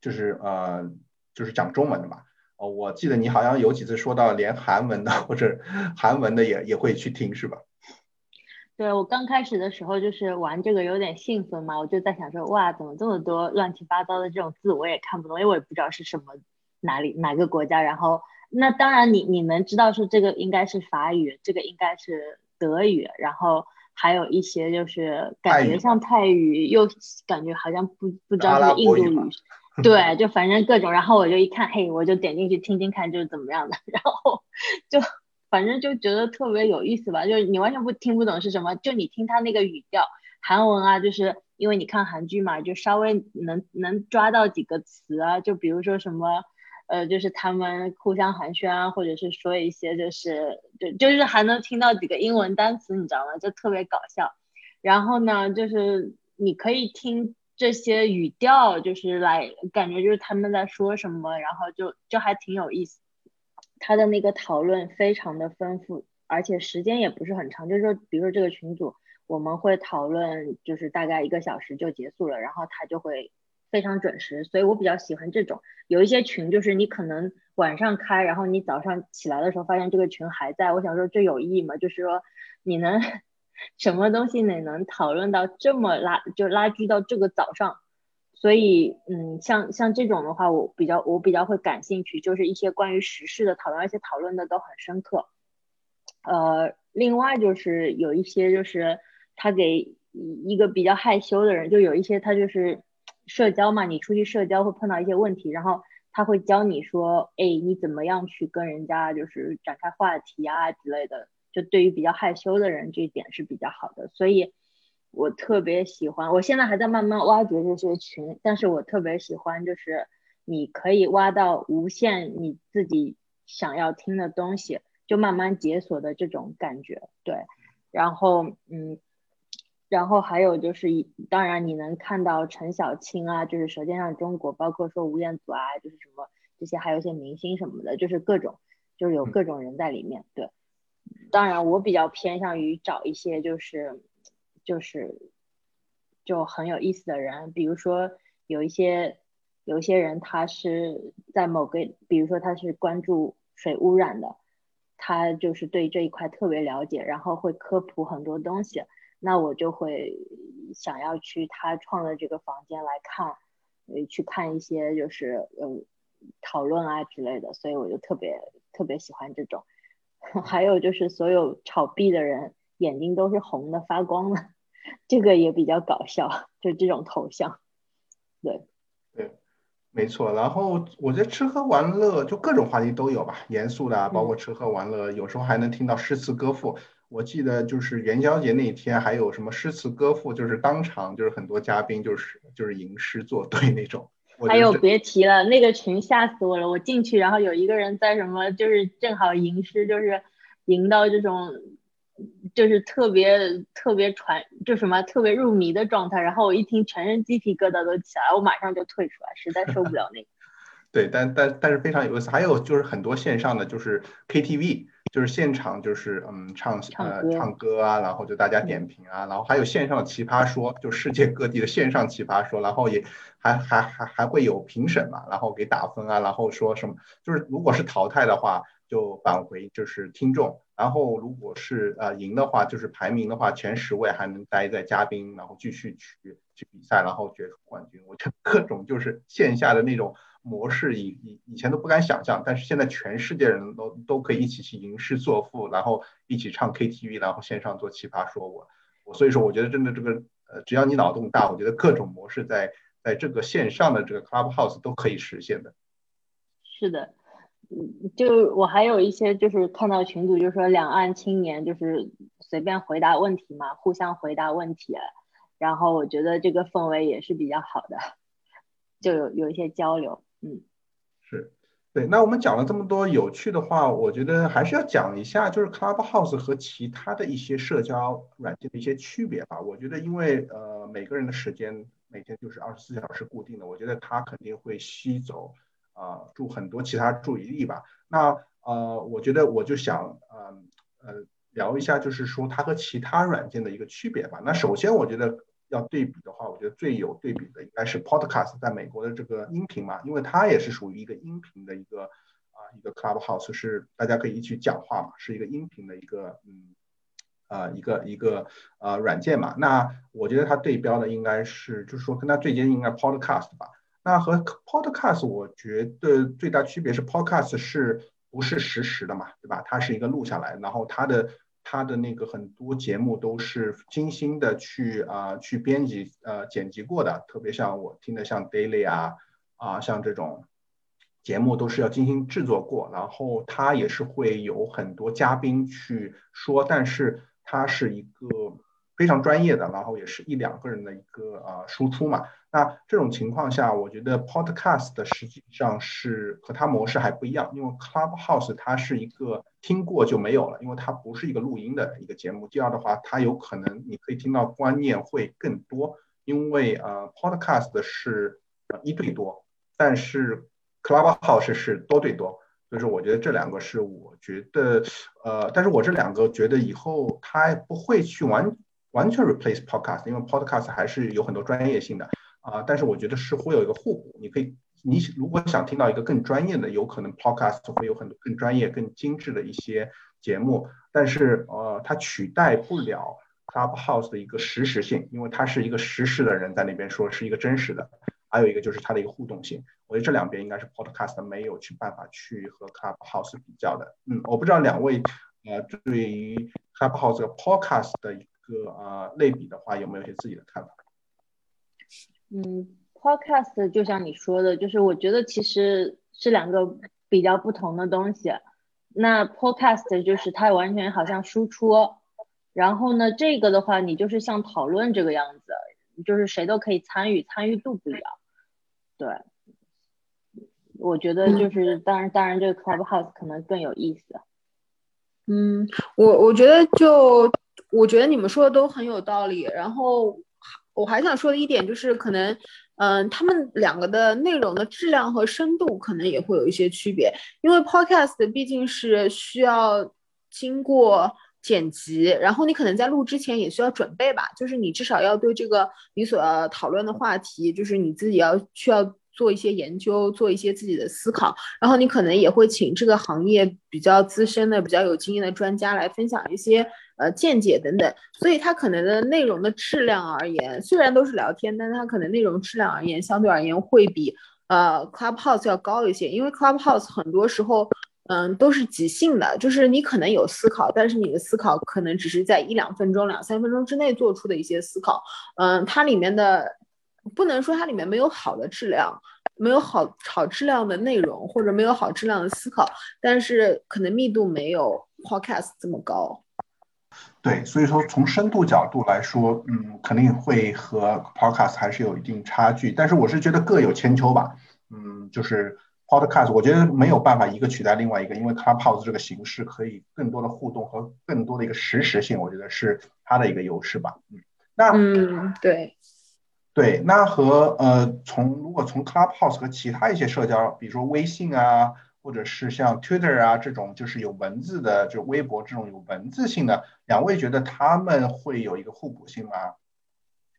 就是呃，就是讲中文的嘛。哦，我记得你好像有几次说到连韩文的或者韩文的也也会去听，是吧？
对我刚开始的时候就是玩这个有点兴奋嘛，我就在想说，哇，怎么这么多乱七八糟的这种字我也看不懂，因为我也不知道是什么哪里哪个国家，然后。那当然，你你们知道是这个应该是法语，这个应该是德语，然后还有一些就是感觉像泰语，又感觉好像不不知道是印度语，对，就反正各种。然后我就一看，嘿，我就点进去听听看，就是怎么样的。然后就反正就觉得特别有意思吧，就是你完全不听不懂是什么，就你听他那个语调，韩文啊，就是因为你看韩剧嘛，就稍微能能抓到几个词啊，就比如说什么。呃，就是他们互相寒暄啊，或者是说一些，就是就就是还能听到几个英文单词，你知道吗？就特别搞笑。然后呢，就是你可以听这些语调，就是来感觉就是他们在说什么，然后就就还挺有意思。他的那个讨论非常的丰富，而且时间也不是很长，就是说，比如说这个群组我们会讨论，就是大概一个小时就结束了，然后他就会。非常准时，所以我比较喜欢这种。有一些群就是你可能晚上开，然后你早上起来的时候发现这个群还在。我想说这有意义吗？就是说你能什么东西你能讨论到这么拉，就拉锯到这个早上。所以嗯，像像这种的话，我比较我比较会感兴趣，就是一些关于时事的讨论，而且讨论的都很深刻。呃，另外就是有一些就是他给一个比较害羞的人，就有一些他就是社交嘛，你出去社交会碰到一些问题，然后他会教你说，哎，你怎么样去跟人家就是展开话题啊之类的。就对于比较害羞的人，这一点是比较好的，所以我特别喜欢。我现在还在慢慢挖掘这些群，但是我特别喜欢，就是你可以挖到无限你自己想要听的东西。就慢慢解锁的这种感觉，对，然后嗯，然后还有就是，当然你能看到陈小青啊，就是《舌尖上的中国》，包括说吴彦祖啊，就是什么这些，还有一些明星什么的，就是各种，就是有各种人在里面，对。当然，我比较偏向于找一些就是就是就很有意思的人，比如说有一些有一些人他是在某个，比如说他是关注水污染的。他就是对这一块特别了解，然后会科普很多东西，那我就会想要去他创的这个房间来看，呃，去看一些就是呃讨论啊之类的，所以我就特别特别喜欢这种。还有就是所有炒币的人眼睛都是红的发光的，这个也比较搞笑，就这种头像，对。
对没错，然后我觉得吃喝玩乐就各种话题都有吧，严肃的，包括吃喝玩乐，有时候还能听到诗词歌赋。我记得就是元宵节那一天，还有什么诗词歌赋，就是当场就是很多嘉宾就是就是吟诗作对那种。
还有别提了，那个群吓死我了，我进去然后有一个人在什么就是正好吟诗，就是吟到这种。就是特别特别传，就什么特别入迷的状态，然后我一听，全身鸡皮疙瘩都起来，我马上就退出来，实在受不了那个。
对，但但但是非常有意思，还有就是很多线上的就是 KTV，就是现场就是嗯唱呃唱歌啊，然后就大家点评啊，然后还有线上的奇葩说，就世界各地的线上奇葩说，然后也还还还还会有评审嘛，然后给打分啊，然后说什么，就是如果是淘汰的话。就返回就是听众，然后如果是呃赢的话，就是排名的话前十位还能待在嘉宾，然后继续去去比赛，然后决出冠军。我觉得各种就是线下的那种模式，以以以前都不敢想象，但是现在全世界人都都可以一起去吟诗作赋，然后一起唱 KTV，然后线上做奇葩说。我我所以说，我觉得真的这个呃，只要你脑洞大，我觉得各种模式在在这个线上的这个 Clubhouse 都可以实现的。
是的。嗯，就我还有一些就是看到群组就说两岸青年就是随便回答问题嘛，互相回答问题，然后我觉得这个氛围也是比较好的，就有有一些交流，嗯，
是对。那我们讲了这么多有趣的话，我觉得还是要讲一下就是 Clubhouse 和其他的一些社交软件的一些区别吧。我觉得因为呃每个人的时间每天就是二十四小时固定的，我觉得它肯定会吸走。啊，注很多其他注意力吧。那呃，我觉得我就想呃呃聊一下，就是说它和其他软件的一个区别吧。那首先我觉得要对比的话，我觉得最有对比的应该是 Podcast，在美国的这个音频嘛，因为它也是属于一个音频的一个啊一个 Clubhouse，是大家可以一起讲话嘛，是一个音频的一个嗯啊一个一个呃软件嘛。那我觉得它对标的应该是，就是说跟它最接近应该 Podcast 吧。那和 Podcast 我觉得最大区别是 Podcast 是不是实时的嘛，对吧？它是一个录下来，然后它的他的那个很多节目都是精心的去啊去编辑呃剪辑过的，特别像我听的像 Daily 啊啊像这种节目都是要精心制作过，然后他也是会有很多嘉宾去说，但是他是一个非常专业的，然后也是一两个人的一个啊输出嘛。那这种情况下，我觉得 Podcast 实际上是和它模式还不一样，因为 Clubhouse 它是一个听过就没有了，因为它不是一个录音的一个节目。第二的话，它有可能你可以听到观念会更多，因为呃 Podcast 是一对多，但是 Clubhouse 是多对多。所以说，我觉得这两个是我觉得呃，但是我这两个觉得以后它不会去完完全 replace Podcast，因为 Podcast 还是有很多专业性的。啊，但是我觉得是会有一个互补。你可以，你如果想听到一个更专业的，有可能 Podcast 会有很多更专业、更精致的一些节目。但是，呃，它取代不了 Clubhouse 的一个实时性，因为它是一个实时的人在那边说，是一个真实的。还有一个就是它的一个互动性。我觉得这两边应该是 Podcast 没有去办法去和 Clubhouse 比较的。嗯，我不知道两位呃，对于 Clubhouse 和 Podcast 的个呃类比的话，有没有一些自己的看法？
嗯，Podcast 就像你说的，就是我觉得其实是两个比较不同的东西。那 Podcast 就是它完全好像输出，然后呢，这个的话你就是像讨论这个样子，就是谁都可以参与，参与度不一样。对，我觉得就是，当然，当然这个 Clubhouse 可能更有意思。
嗯，我我觉得就，我觉得你们说的都很有道理。然后我还想说的一点就是，可能。嗯，他们两个的内容的质量和深度可能也会有一些区别，因为 podcast 毕竟是需要经过剪辑，然后你可能在录之前也需要准备吧，就是你至少要对这个你所要讨论的话题，就是你自己要需要做一些研究，做一些自己的思考，然后你可能也会请这个行业比较资深的、比较有经验的专家来分享一些。呃，见解等等，所以它可能的内容的质量而言，虽然都是聊天，但它可能内容质量而言，相对而言会比呃 Clubhouse 要高一些，因为 Clubhouse 很多时候，嗯，都是即兴的，就是你可能有思考，但是你的思考可能只是在一两分钟、两三分钟之内做出的一些思考，嗯，它里面的不能说它里面没有好的质量，没有好好质量的内容，或者没有好质量的思考，但是可能密度没有 Podcast 这么高。
对，所以说从深度角度来说，嗯，肯定会和 Podcast 还是有一定差距。但是我是觉得各有千秋吧，嗯，就是 Podcast，我觉得没有办法一个取代另外一个，因为 Clubhouse 这个形式可以更多的互动和更多的一个实时性，我觉得是它的一个优势吧。嗯，那
嗯，对，
对，那和呃，从如果从 Clubhouse 和其他一些社交，比如说微信啊。或者是像 Twitter 啊这种就是有文字的，就微博这种有文字性的，两位觉得他们会有一个互补性吗？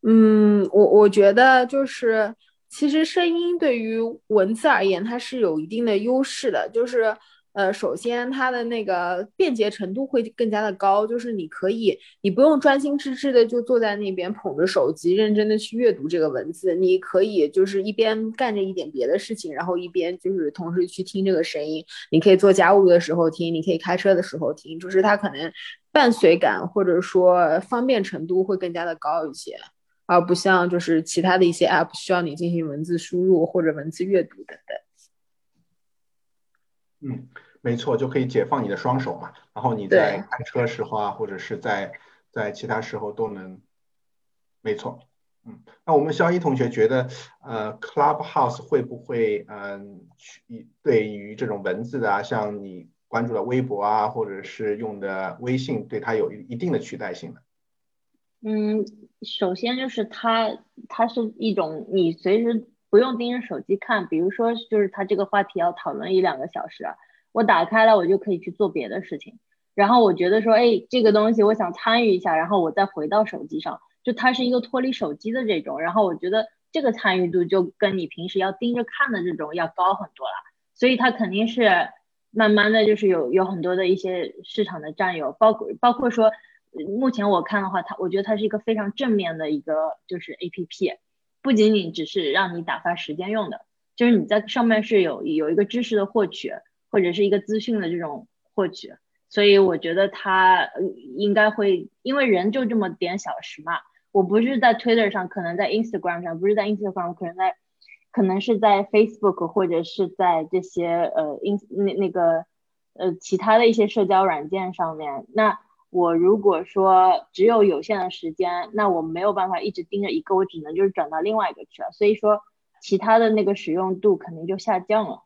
嗯，我我觉得就是其实声音对于文字而言，它是有一定的优势的，就是。呃，首先它的那个便捷程度会更加的高，就是你可以，你不用专心致志的就坐在那边捧着手机，认真的去阅读这个文字，你可以就是一边干着一点别的事情，然后一边就是同时去听这个声音。你可以做家务的时候听，你可以开车的时候听，就是它可能伴随感或者说方便程度会更加的高一些，而不像就是其他的一些 app 需要你进行文字输入或者文字阅读等等。
嗯。没错，就可以解放你的双手嘛，然后你在开车时候啊，或者是在在其他时候都能。没错，嗯，那我们肖一同学觉得，呃，Clubhouse 会不会，嗯，取对于这种文字的啊，像你关注的微博啊，或者是用的微信，对它有一一定的取代性呢？
嗯，首先就是它，它是一种你随时不用盯着手机看，比如说就是它这个话题要讨论一两个小时啊。我打开了，我就可以去做别的事情。然后我觉得说，哎，这个东西我想参与一下，然后我再回到手机上，就它是一个脱离手机的这种。然后我觉得这个参与度就跟你平时要盯着看的这种要高很多了。所以它肯定是慢慢的就是有有很多的一些市场的占有，包括包括说，目前我看的话，它我觉得它是一个非常正面的一个就是 A P P，不仅仅只是让你打发时间用的，就是你在上面是有有一个知识的获取。或者是一个资讯的这种获取，所以我觉得他应该会，因为人就这么点小时嘛。我不是在 Twitter 上，可能在 Instagram 上，不是在 Instagram，可能在，可能是在 Facebook 或者是在这些呃 in 那那个呃其他的一些社交软件上面。那我如果说只有有限的时间，那我没有办法一直盯着一个，我只能就是转到另外一个去了。所以说，其他的那个使用度肯定就下降了。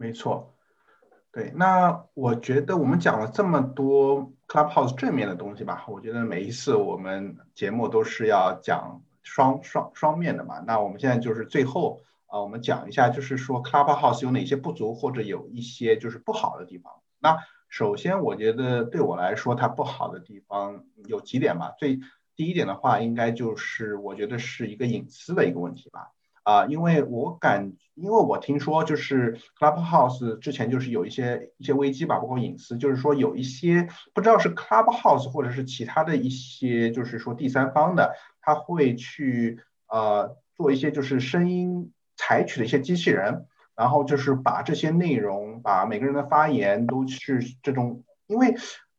没错，对，那我觉得我们讲了这么多 Clubhouse 正面的东西吧，我觉得每一次我们节目都是要讲双双双面的嘛。那我们现在就是最后啊，我们讲一下，就是说 Clubhouse 有哪些不足，或者有一些就是不好的地方。那首先，我觉得对我来说，它不好的地方有几点吧。最第一点的话，应该就是我觉得是一个隐私的一个问题吧。啊，因为我感，因为我听说就是 Clubhouse 之前就是有一些一些危机吧，包括隐私，就是说有一些不知道是 Clubhouse 或者是其他的一些，就是说第三方的，他会去呃做一些就是声音采取的一些机器人，然后就是把这些内容，把每个人的发言都是这种，因为，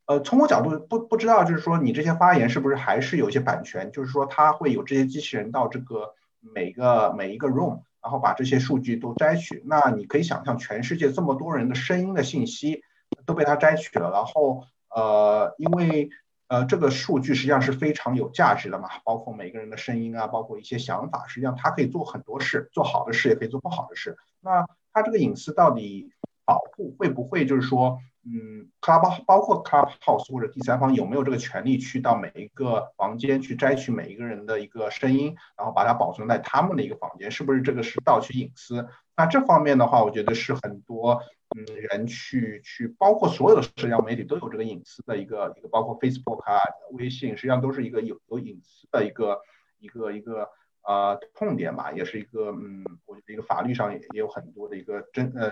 呃，从我角度不不知道，就是说你这些发言是不是还是有一些版权，就是说它会有这些机器人到这个每个每一个 room，然后把这些数据都摘取。那你可以想象，全世界这么多人的声音的信息都被它摘取了，然后，呃，因为。呃，这个数据实际上是非常有价值的嘛，包括每个人的声音啊，包括一些想法，实际上它可以做很多事，做好的事也可以做不好的事。那它这个隐私到底保护会不会就是说，嗯，Club 包括 Clubhouse 或者第三方有没有这个权利去到每一个房间去摘取每一个人的一个声音，然后把它保存在他们的一个房间，是不是这个是盗取隐私？那这方面的话，我觉得是很多。嗯，人去去，包括所有的社交媒体都有这个隐私的一个一个，包括 Facebook 啊、微信，实际上都是一个有有隐私的一个一个一个呃痛点吧，也是一个嗯，我觉得一个法律上也也有很多的一个争呃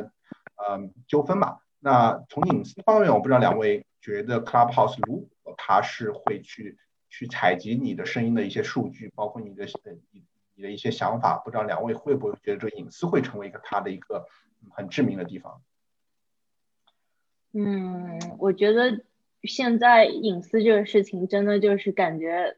呃纠纷吧。那从隐私方面，我不知道两位觉得 Clubhouse 如果它是会去去采集你的声音的一些数据，包括你的你你的一些想法，不知道两位会不会觉得这隐私会成为一个它的一个很致命的地方？
嗯，我觉得现在隐私这个事情真的就是感觉，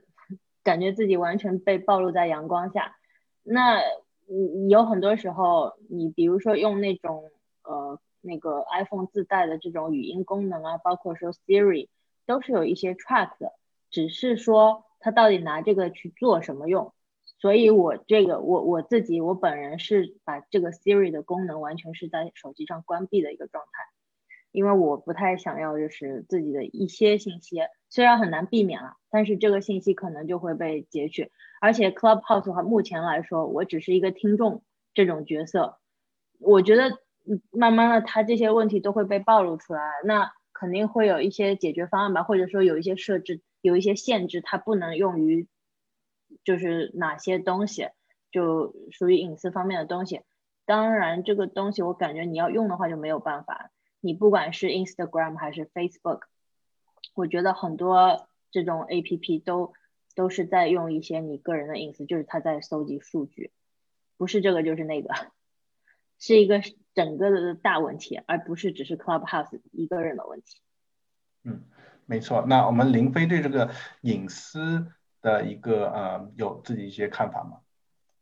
感觉自己完全被暴露在阳光下。那你有很多时候，你比如说用那种呃那个 iPhone 自带的这种语音功能啊，包括说 Siri，都是有一些 track 的，只是说它到底拿这个去做什么用。所以我这个我我自己我本人是把这个 Siri 的功能完全是在手机上关闭的一个状态。因为我不太想要，就是自己的一些信息，虽然很难避免了，但是这个信息可能就会被截取。而且 Clubhouse 的话，目前来说，我只是一个听众这种角色，我觉得嗯慢慢的，他这些问题都会被暴露出来，那肯定会有一些解决方案吧，或者说有一些设置，有一些限制，它不能用于就是哪些东西，就属于隐私方面的东西。当然，这个东西我感觉你要用的话就没有办法。你不管是 Instagram 还是 Facebook，我觉得很多这种 APP 都都是在用一些你个人的隐私，就是它在搜集数据，不是这个就是那个，是一个整个的大问题，而不是只是 Clubhouse 一个人的问题。
嗯，没错。那我们林飞对这个隐私的一个呃，有自己一些看法吗？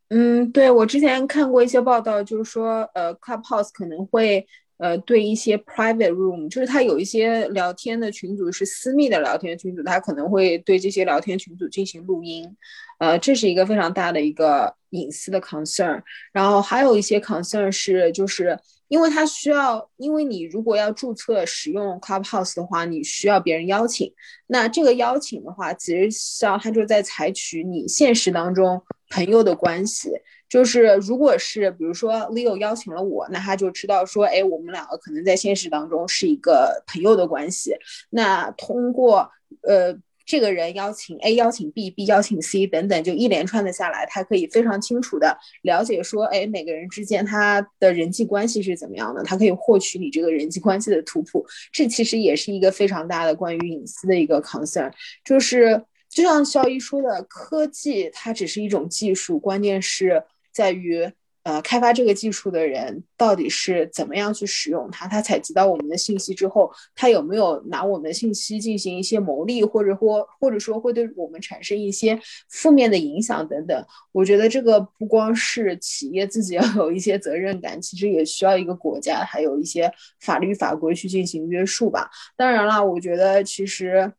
嗯，对我之前看过一些报道，就是说呃，Clubhouse 可能会。呃，对一些 private room，就是他有一些聊天的群组是私密的聊天群组，他可能会对这些聊天群组进行录音，呃，这是一个非常大的一个隐私的 concern。然后还有一些 concern 是，就是因为他需要，因为你如果要注册使用 Clubhouse 的话，你需要别人邀请，那这个邀请的话，其实上他就在采取你现实当中朋友的关系。就是，如果是比如说 Leo 邀请了我，那他就知道说，哎，我们两个可能在现实当中是一个朋友的关系。那通过呃这个人邀请 A 邀请 B，B 邀请 C 等等，就一连串的下来，他可以非常清楚的了解说，哎，每个人之间他的人际关系是怎么样的，他可以获取你这个人际关系的图谱。这其实也是一个非常大的关于隐私的一个 concern，就是。就像肖一说的，科技它只是一种技术，关键是。在于，呃，开发这个技术的人到底是怎么样去使用它？他采集到我们的信息之后，他有没有拿我们的信息进行一些牟利，或者说，或者说会对我们产生一些负面的影响等等？我觉得这个不光是企业自己要有一些责任感，其实也需要一个国家还有一些法律法规去进行约束吧。当然了，我觉得其实。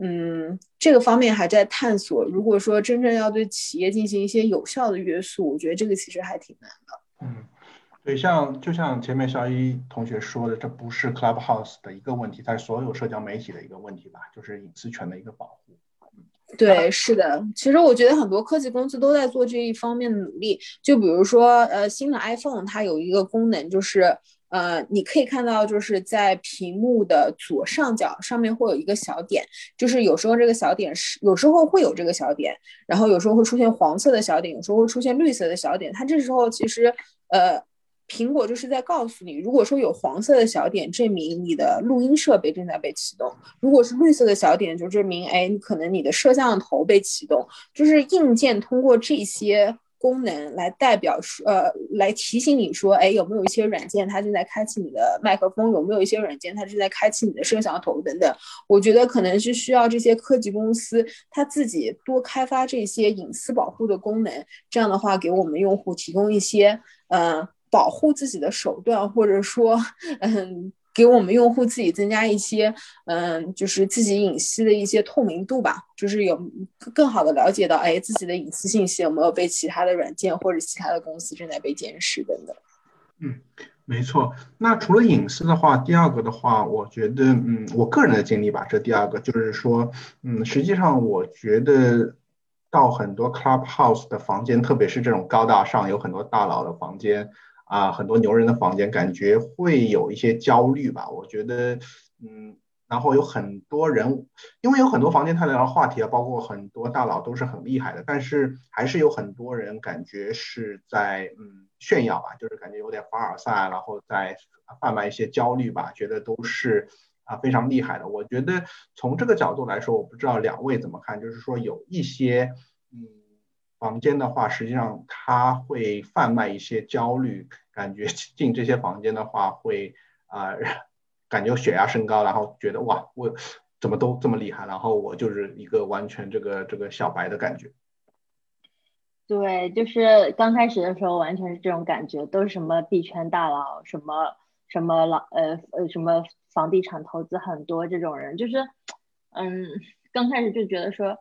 嗯，这个方面还在探索。如果说真正要对企业进行一些有效的约束，我觉得这个其实还挺难的。
嗯，对，像就像前面小一同学说的，这不是 Clubhouse 的一个问题，它是所有社交媒体的一个问题吧，就是隐私权的一个保护。
对，是的。其实我觉得很多科技公司都在做这一方面的努力。就比如说，呃，新的 iPhone 它有一个功能就是。呃，你可以看到，就是在屏幕的左上角上面会有一个小点，就是有时候这个小点是，有时候会有这个小点，然后有时候会出现黄色的小点，有时候会出现绿色的小点。它这时候其实，呃，苹果就是在告诉你，如果说有黄色的小点，证明你的录音设备正在被启动；如果是绿色的小点，就证明，哎，可能你的摄像头被启动。就是硬件通过这些。功能来代表说，呃，来提醒你说，哎，有没有一些软件它正在开启你的麦克风？有没有一些软件它正在开启你的摄像头等等？我觉得可能是需要这些科技公司它自己多开发这些隐私保护的功能，这样的话给我们用户提供一些，呃，保护自己的手段，或者说，嗯。给我们用户自己增加一些，嗯，就是自己隐私的一些透明度吧，就是有更好的了解到，哎，自己的隐私信息有没有被其他的软件或者其他的公司正在被监视等等。
嗯，没错。那除了隐私的话，第二个的话，我觉得，嗯，我个人的经历吧，这第二个就是说，嗯，实际上我觉得到很多 Clubhouse 的房间，特别是这种高大上有很多大佬的房间。啊，很多牛人的房间感觉会有一些焦虑吧？我觉得，嗯，然后有很多人，因为有很多房间他聊的话题啊，包括很多大佬都是很厉害的，但是还是有很多人感觉是在嗯炫耀吧，就是感觉有点凡尔赛，然后在贩卖一些焦虑吧，觉得都是啊非常厉害的。我觉得从这个角度来说，我不知道两位怎么看，就是说有一些。房间的话，实际上他会贩卖一些焦虑，感觉进这些房间的话会啊，感觉血压升高，然后觉得哇，我怎么都这么厉害，然后我就是一个完全这个这个小白的感觉。
对，就是刚开始的时候完全是这种感觉，都是什么币圈大佬，什么什么老呃呃什么房地产投资很多这种人，就是嗯，刚开始就觉得说。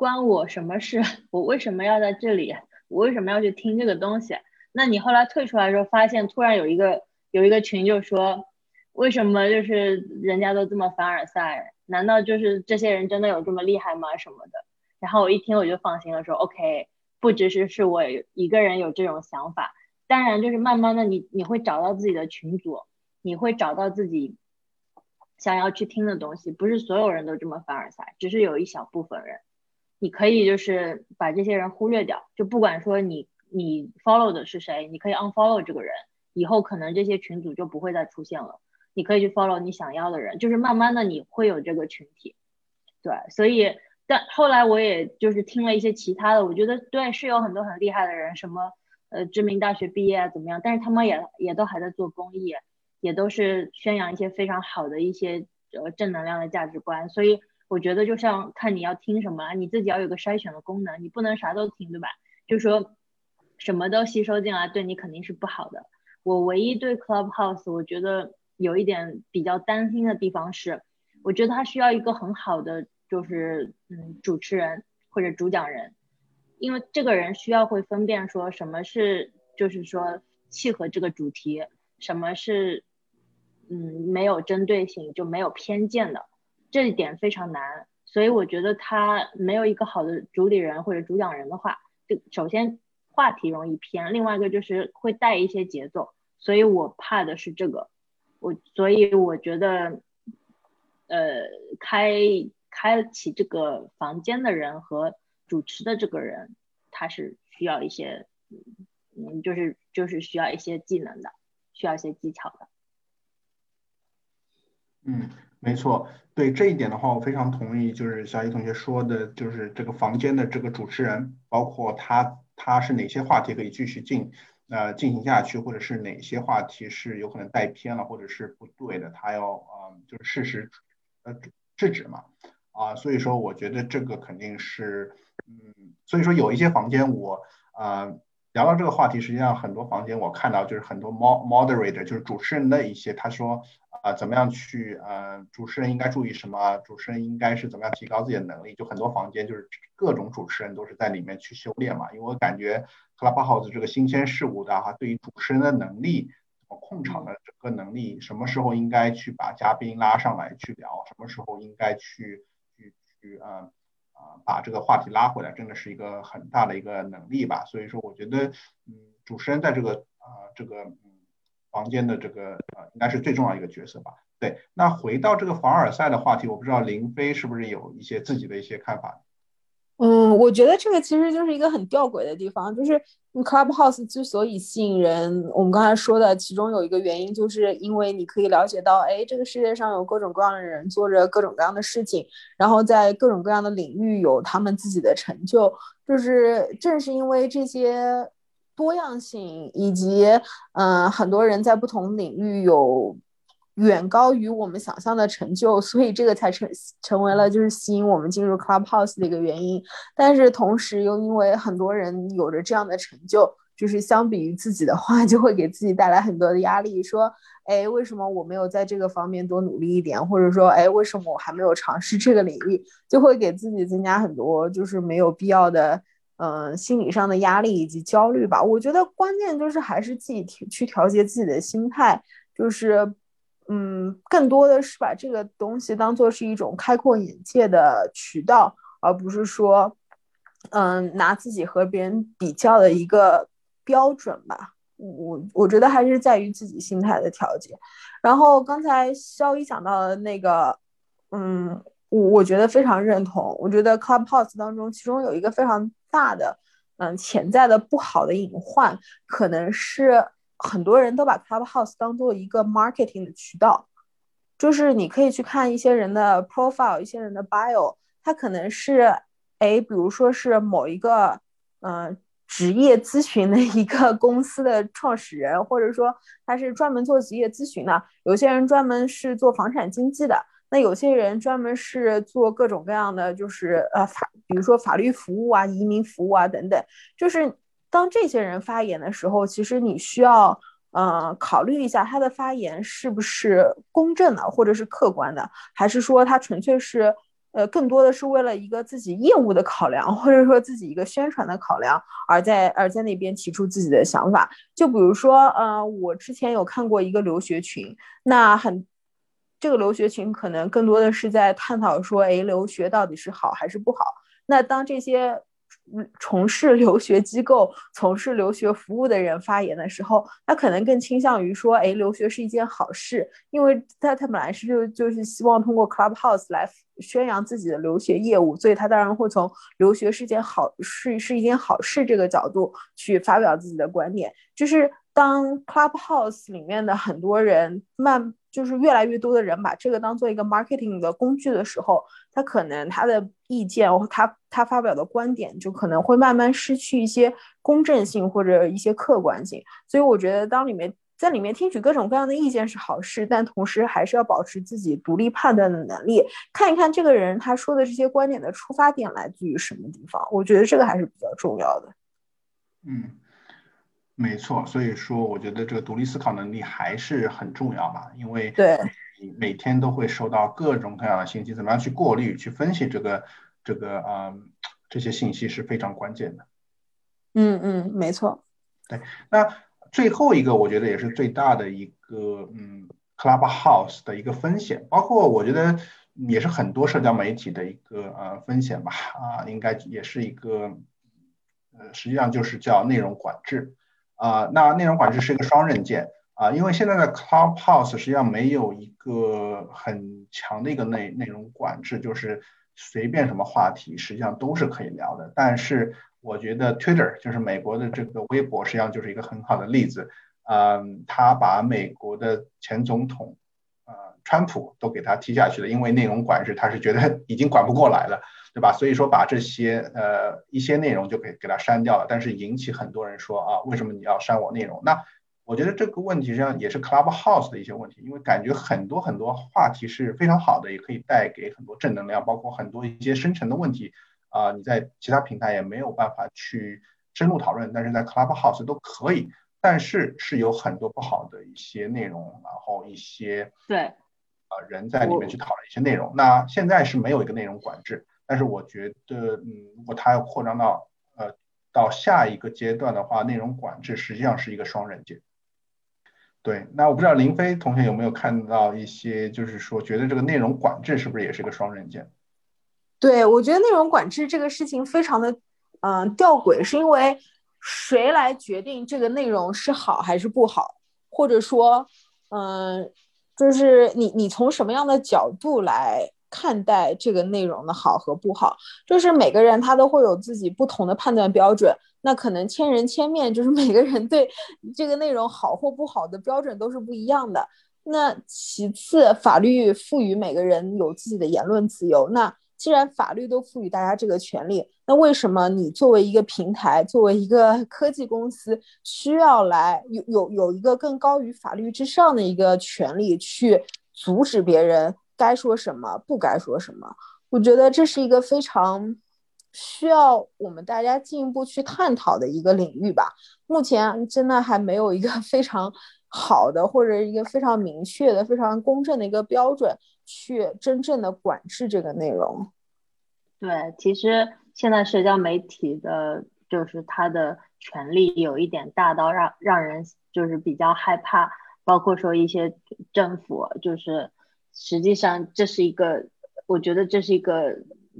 关我什么事？我为什么要在这里？我为什么要去听这个东西？那你后来退出来的时候，发现突然有一个有一个群就说，为什么就是人家都这么凡尔赛？难道就是这些人真的有这么厉害吗？什么的？然后我一听我就放心了，说 OK，不只是是我一个人有这种想法，当然就是慢慢的你你会找到自己的群组，你会找到自己想要去听的东西，不是所有人都这么凡尔赛，只是有一小部分人。你可以就是把这些人忽略掉，就不管说你你 follow 的是谁，你可以 unfollow 这个人，以后可能这些群组就不会再出现了。你可以去 follow 你想要的人，就是慢慢的你会有这个群体，对。所以但后来我也就是听了一些其他的，我觉得对是有很多很厉害的人，什么呃知名大学毕业啊怎么样，但是他们也也都还在做公益，也都是宣扬一些非常好的一些呃正能量的价值观，所以。我觉得就像看你要听什么，你自己要有个筛选的功能，你不能啥都听，对吧？就说什么都吸收进来，对你肯定是不好的。我唯一对 Clubhouse 我觉得有一点比较担心的地方是，我觉得它需要一个很好的就是嗯主持人或者主讲人，因为这个人需要会分辨说什么是就是说契合这个主题，什么是嗯没有针对性就没有偏见的。这一点非常难，所以我觉得他没有一个好的主理人或者主讲人的话，就首先话题容易偏，另外一个就是会带一些节奏，所以我怕的是这个，我所以我觉得，呃，开开启这个房间的人和主持的这个人，他是需要一些，嗯，就是就是需要一些技能的，需要一些技巧的，
嗯。没错，对这一点的话，我非常同意，就是小易同学说的，就是这个房间的这个主持人，包括他他是哪些话题可以继续进，呃进行下去，或者是哪些话题是有可能带偏了，或者是不对的，他要啊就是适时呃制止嘛，啊，所以说我觉得这个肯定是，嗯，所以说有一些房间我啊。聊到这个话题，实际上很多房间我看到就是很多 mod moderator 就是主持人的一些，他说啊怎么样去呃主持人应该注意什么，主持人应该是怎么样提高自己的能力，就很多房间就是各种主持人都是在里面去修炼嘛。因为我感觉 Clubhouse 这个新鲜事物的哈，对于主持人的能力，控场的整个能力，什么时候应该去把嘉宾拉上来去聊，什么时候应该去去去啊。啊，把这个话题拉回来，真的是一个很大的一个能力吧。所以说，我觉得，嗯，主持人在这个啊这个嗯房间的这个呃，应该是最重要一个角色吧。对，那回到这个凡尔赛的话题，我不知道林飞是不是有一些自己的一些看法。
嗯，我觉得这个其实就是一个很吊诡的地方，就是 Clubhouse 之所以吸引人，我们刚才说的其中有一个原因，就是因为你可以了解到，哎，这个世界上有各种各样的人做着各种各样的事情，然后在各种各样的领域有他们自己的成就。就是正是因为这些多样性，以及嗯，很多人在不同领域有。远高于我们想象的成就，所以这个才成成为了就是吸引我们进入 Clubhouse 的一个原因。但是同时又因为很多人有着这样的成就，就是相比于自己的话，就会给自己带来很多的压力。说，哎，为什么我没有在这个方面多努力一点？或者说，哎，为什么我还没有尝试这个领域？就会给自己增加很多就是没有必要的，嗯，心理上的压力以及焦虑吧。我觉得关键就是还是自己去调节自己的心态，就是。嗯，更多的是把这个东西当做是一种开阔眼界的渠道，而不是说，嗯，拿自己和别人比较的一个标准吧。我我觉得还是在于自己心态的调节。然后刚才肖一讲到的那个，嗯，我我觉得非常认同。我觉得 Clubhouse 当中，其中有一个非常大的，嗯，潜在的不好的隐患，可能是。很多人都把 Clubhouse 当做一个 marketing 的渠道，就是你可以去看一些人的 profile，一些人的 bio，他可能是，哎，比如说是某一个，嗯，职业咨询的一个公司的创始人，或者说他是专门做职业咨询的。有些人专门是做房产经纪的，那有些人专门是做各种各样的，就是呃法，比如说法律服务啊、移民服务啊等等，就是。当这些人发言的时候，其实你需要，呃，考虑一下他的发言是不是公正的，或者是客观的，还是说他纯粹是，呃，更多的是为了一个自己业务的考量，或者说自己一个宣传的考量，而在而在那边提出自己的想法。就比如说，呃，我之前有看过一个留学群，那很，这个留学群可能更多的是在探讨说，哎，留学到底是好还是不好？那当这些。从事留学机构、从事留学服务的人发言的时候，他可能更倾向于说：“哎，留学是一件好事，因为他他本来是就就是希望通过 Clubhouse 来宣扬自己的留学业务，所以他当然会从留学是件好事是一件好事这个角度去发表自己的观点。就是当 Clubhouse 里面的很多人慢。就是越来越多的人把这个当做一个 marketing 的工具的时候，他可能他的意见，他他发表的观点就可能会慢慢失去一些公正性或者一些客观性。所以我觉得，当里面在里面听取各种各样的意见是好事，但同时还是要保持自己独立判断的能力，看一看这个人他说的这些观点的出发点来自于什么地方。我觉得这个还是比较重要的。
嗯。没错，所以说我觉得这个独立思考能力还是很重要吧，因为
对
你每天都会收到各种各样的信息，怎么样去过滤、去分析这个这个啊这些信息是非常关键的。
嗯嗯，没错。
对，那最后一个我觉得也是最大的一个嗯，Clubhouse 的一个风险，包括我觉得也是很多社交媒体的一个呃风险吧啊，应该也是一个呃，实际上就是叫内容管制。啊，那内容管制是一个双刃剑啊，因为现在的 Clubhouse 实际上没有一个很强的一个内内容管制，就是随便什么话题实际上都是可以聊的。但是我觉得 Twitter 就是美国的这个微博，实际上就是一个很好的例子。嗯，他把美国的前总统川普都给他踢下去了，因为内容管制，他是觉得 已经管不过来了。对吧？所以说把这些呃一些内容就给给他删掉了，但是引起很多人说啊，为什么你要删我内容？那我觉得这个问题实际上也是 Clubhouse 的一些问题，因为感觉很多很多话题是非常好的，也可以带给很多正能量，包括很多一些深层的问题啊，你在其他平台也没有办法去深入讨论，但是在 Clubhouse 都可以，但是是有很多不好的一些内容，然后一些
对
啊人在里面去讨论一些内容。那现在是没有一个内容管制。但是我觉得，嗯，如果它要扩张到，呃，到下一个阶段的话，内容管制实际上是一个双刃剑。对，那我不知道林飞同学有没有看到一些，就是说觉得这个内容管制是不是也是一个双刃剑？
对，我觉得内容管制这个事情非常的，嗯，吊诡，是因为谁来决定这个内容是好还是不好，或者说，嗯，就是你你从什么样的角度来？看待这个内容的好和不好，就是每个人他都会有自己不同的判断标准。那可能千人千面，就是每个人对这个内容好或不好的标准都是不一样的。那其次，法律赋予每个人有自己的言论自由。那既然法律都赋予大家这个权利，那为什么你作为一个平台，作为一个 科技公司，需要来有有有一个更高于法律之上的一个权利去阻止别人该说什么，不该说什么？我觉得这是一个非常需要我们大家进一步去探讨的一个领域吧。目前真的还没有一个 非常好的或者一个非常明确的、非常公正的一个标准。去真正的管制这个内容。
对，其实现在社交媒体的，就是它的权力有一点大到让让人就是比较害怕，包括说一些政府，就是实际上这是一个，我觉得这是一个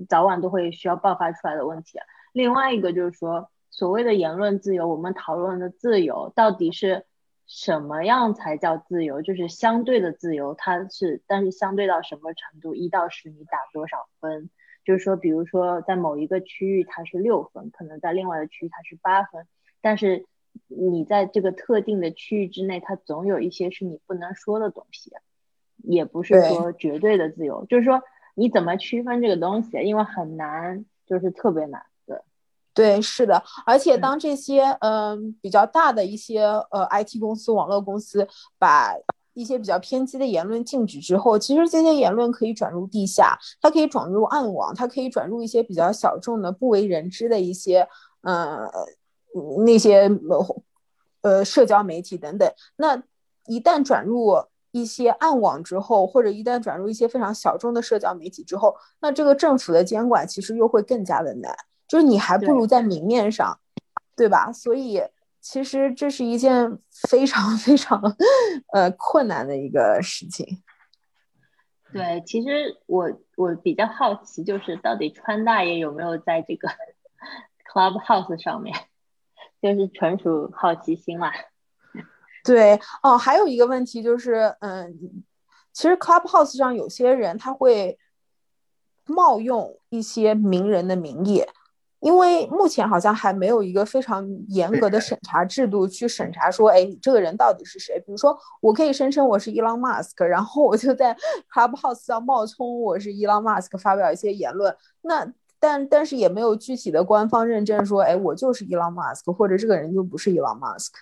早晚都会需要爆发出来的问题。另外一个就是说，所谓的言论自由，我们讨论的自由到底是？什么样才叫自由？就是相对的自由，它是，但是相对到什么程度？一到十，你打多少分？就是说，比如说在某一个区域它是六分，可能在另外的区域它是八分，但是你在这个特定的区域之内，它总有一些是你不能说的东西，也不是说绝对的自由。就是说，你怎么区分这个东西？因为很难，就是特别难。
对，是的，而且当这些嗯比较大的一些呃 IT 公司、网络公司把一些比较偏激的言论禁止之后，其实这些言论可以转入地下，它可以转入暗网，它可以转入一些比较小众的、不为人知的一些嗯那些呃社交媒体等等。那一旦转入一些暗网之后，或者一旦转入一些非常小众的社交媒体之后，那这个政府的监管其实又会更加的难。就是你还不如在明面上，对吧？所以其实这是一件非常 非常呃困难的一个事情。
对，其实我我比较好奇，就是到底川大爷有没有在这个 Clubhouse 上面，就是纯属好奇心啦。
对，哦，还有一个问题就是，嗯，其实 Clubhouse 上有些人他会冒用一些名人的名义。因为目前好像还没有一个非常严格的审查制度去审查说，哎，你这个人到底是谁？比如说，我可以声称我是伊朗马斯克，然后我就在 Clubhouse 上冒充我是伊朗马斯克发表一些言论，那但但是也没有具体的官方认证说，哎，我就是伊朗马斯克，或者这个人就不是伊朗马斯克。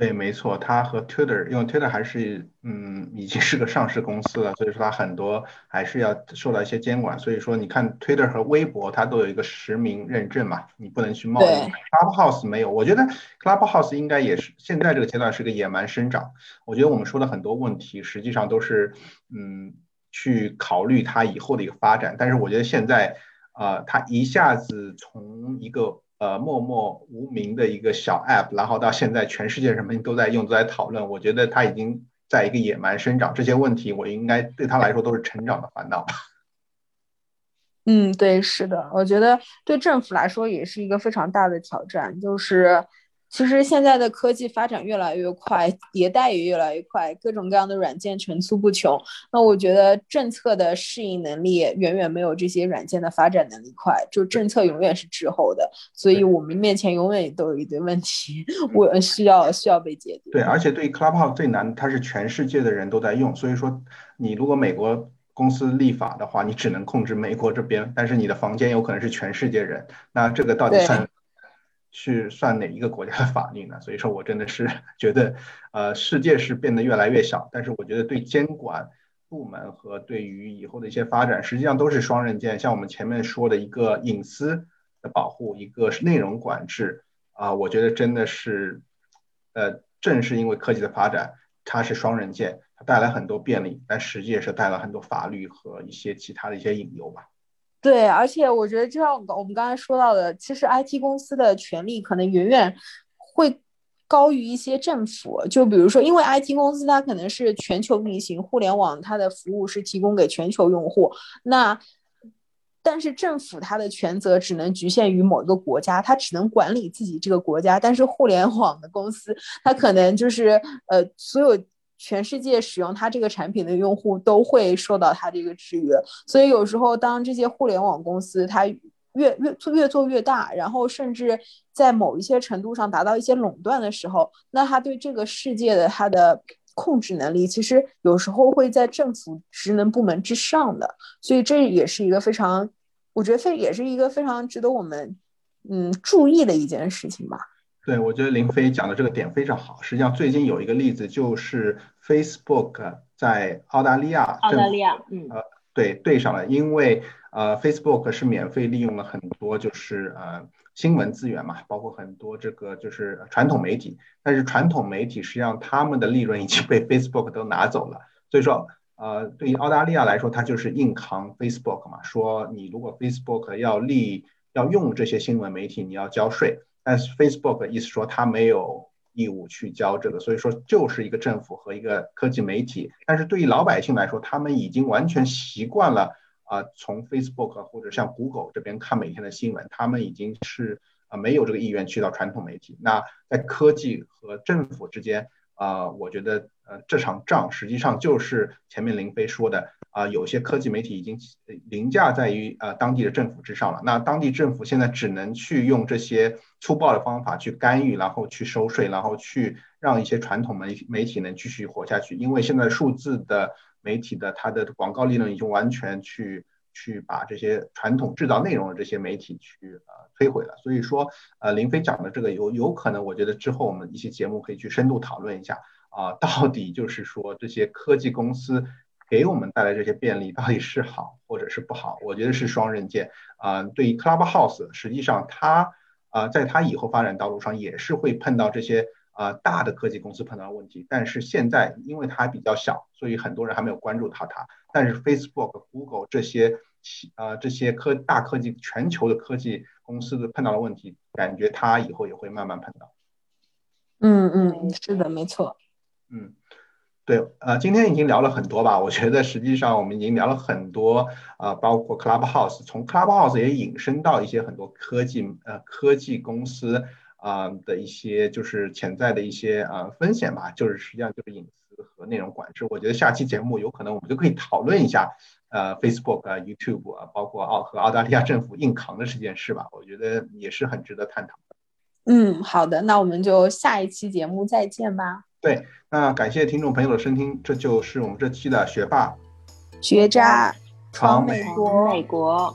对，没错，它和 Twitter，因为 Twitter 还是嗯已经是个上市公司了，所以说它很多还是要受到一些监管。所以说你看 Twitter 和微博，它都有一个实名认证嘛，你不能去冒用。Clubhouse 没有，我觉得 Clubhouse 应该也是现在这个阶段是个野蛮生长。我觉得我们说的很多问题，实际上都是嗯去考虑它以后的一个发展。但是我觉得现在呃，它一下子从一个呃，默默无名的一个小 app，然后到现在全世界人民都在用，都在讨论。我觉得它已经在一个野蛮生长，这些问题我应该对他来说都是成长的烦恼。
嗯，对，是的，我觉得对政府来说也是一个非常大的挑战，就是。其实现在的科技发展越来越快，迭代也越来越快，各种各样的软件层出不穷。那我觉得政策的适应能力远远没有这些软件的发展能力快，就政策永远是滞后的。所以我们面前永远都有一堆问题，我需要需要被解决。
对，而且对于 Clubhouse 最难，它是全世界的人都在用，所以说你如果美国公司立法的话，你只能控制美国这边，但是你的房间有可能是全世界人，那这个到底算？去算哪一个国家的法律呢？所以说我真的是 觉得，呃，世界是变得越来越小，但是我觉得对监管部门和对于以后的一些发展，实际上都是双刃剑。像我们前面说的一个隐私的保护，一个是内容管制啊，我觉得真的是，呃，正是因为科技的发展，它是双刃剑，它带来很多便利，但实际也是带来很多法律和一些其他的一些隐忧吧。
对，而且我觉得，就像我们刚才说到的，其实 IT 公司的权利可能远远会高于一些政府。就比如说，因为 IT 公司它可能是全球运行，互联网它的服务是提供给全球用户。那但是政府它的权责只能局限于某一个国家，它只能管理自己这个国家。但是互联网的公司，它可能就是呃所有。全世界使用它这个产品的用户都会受到它这个制约，所以有时候当这些互联网公司它越越做越做越大，然后甚至在某一些程度上达到一些垄断的时候，那它对这个世界的它的控制能力，其实有时候会在政府职能部门之上的，所以这也是一个非常
我觉得非也是一个非常值得我们嗯注意的一件事情吧。
对，我觉得林飞讲的这个点非常好。实际上，最近有一个例子，就是 Facebook 在澳大利亚，
澳大利亚，嗯，
呃，对，对上了，因为呃，Facebook 是免费利用了很多就是呃新闻资源嘛，包括很多这个就是传统媒体，但是传统媒体实际上他们的利润已经被 Facebook 都拿走了，所以说呃，对于澳大利亚来说，它就是硬扛 Facebook 嘛，说你如果 Facebook 要立要用这些新闻媒体，你要交税。但是 Facebook 意思说他没有义务去交这个，所以说就是一个政府和一个科技媒体。但是对于老百姓来说，他们已经完全习惯了啊，从 Facebook 或者像 Google 这边看每天的新闻，他们已经是啊没有这个意愿去到传统媒体。那在科技和政府之间啊，我觉得呃这场仗实际上就是前面林飞说的。啊，有些科技媒体已经凌驾在于呃当地的政府之上了。那当地政府现在只能去用这些粗暴的方法去干预，然后去收税，然后去让一些传统媒媒体能继续活下去。因为现在数字的媒体的它的广告利润已经完全去去把这些传统制造内容的这些媒体去呃摧毁了。所以说，呃，林飞讲的这个有有可能，我觉得之后我们一些节目可以去深度讨论一下啊，到底就是说这些科技公司。给我们带来这些便利到底是好或者是不好？我觉得是双刃剑啊。对于 Clubhouse，实际上它啊，在它以后发展道路上也是会碰到这些啊大的科技公司碰到的问题。但是现在因为它还比较小，所以很多人还没有关注到它。但是 Facebook、Google 这些啊这些科大科技全球的科技公司的碰到的问题，感觉它以后也会慢慢碰到。
嗯嗯，是的，没错。
嗯。对，呃，今天已经聊了很多吧？我觉得实际上我们已经聊了很多，啊，包括 Clubhouse，从 Clubhouse 也引申到一些很多科技，呃，科技公司啊的一些就是潜在的一些呃风险吧，就是实际上就是隐私和内容管制。我觉得下期节目有可能我们就可以讨论一下，呃，Facebook 啊，YouTube 啊，包括澳和澳大利亚政府硬扛的这件事吧。我觉得也是很值得探讨的。
嗯，好的，那我们就下一期节目再见吧。
对，那感谢听众朋友的收听，这就是我们这期的学霸
学渣
闯
美国。美国。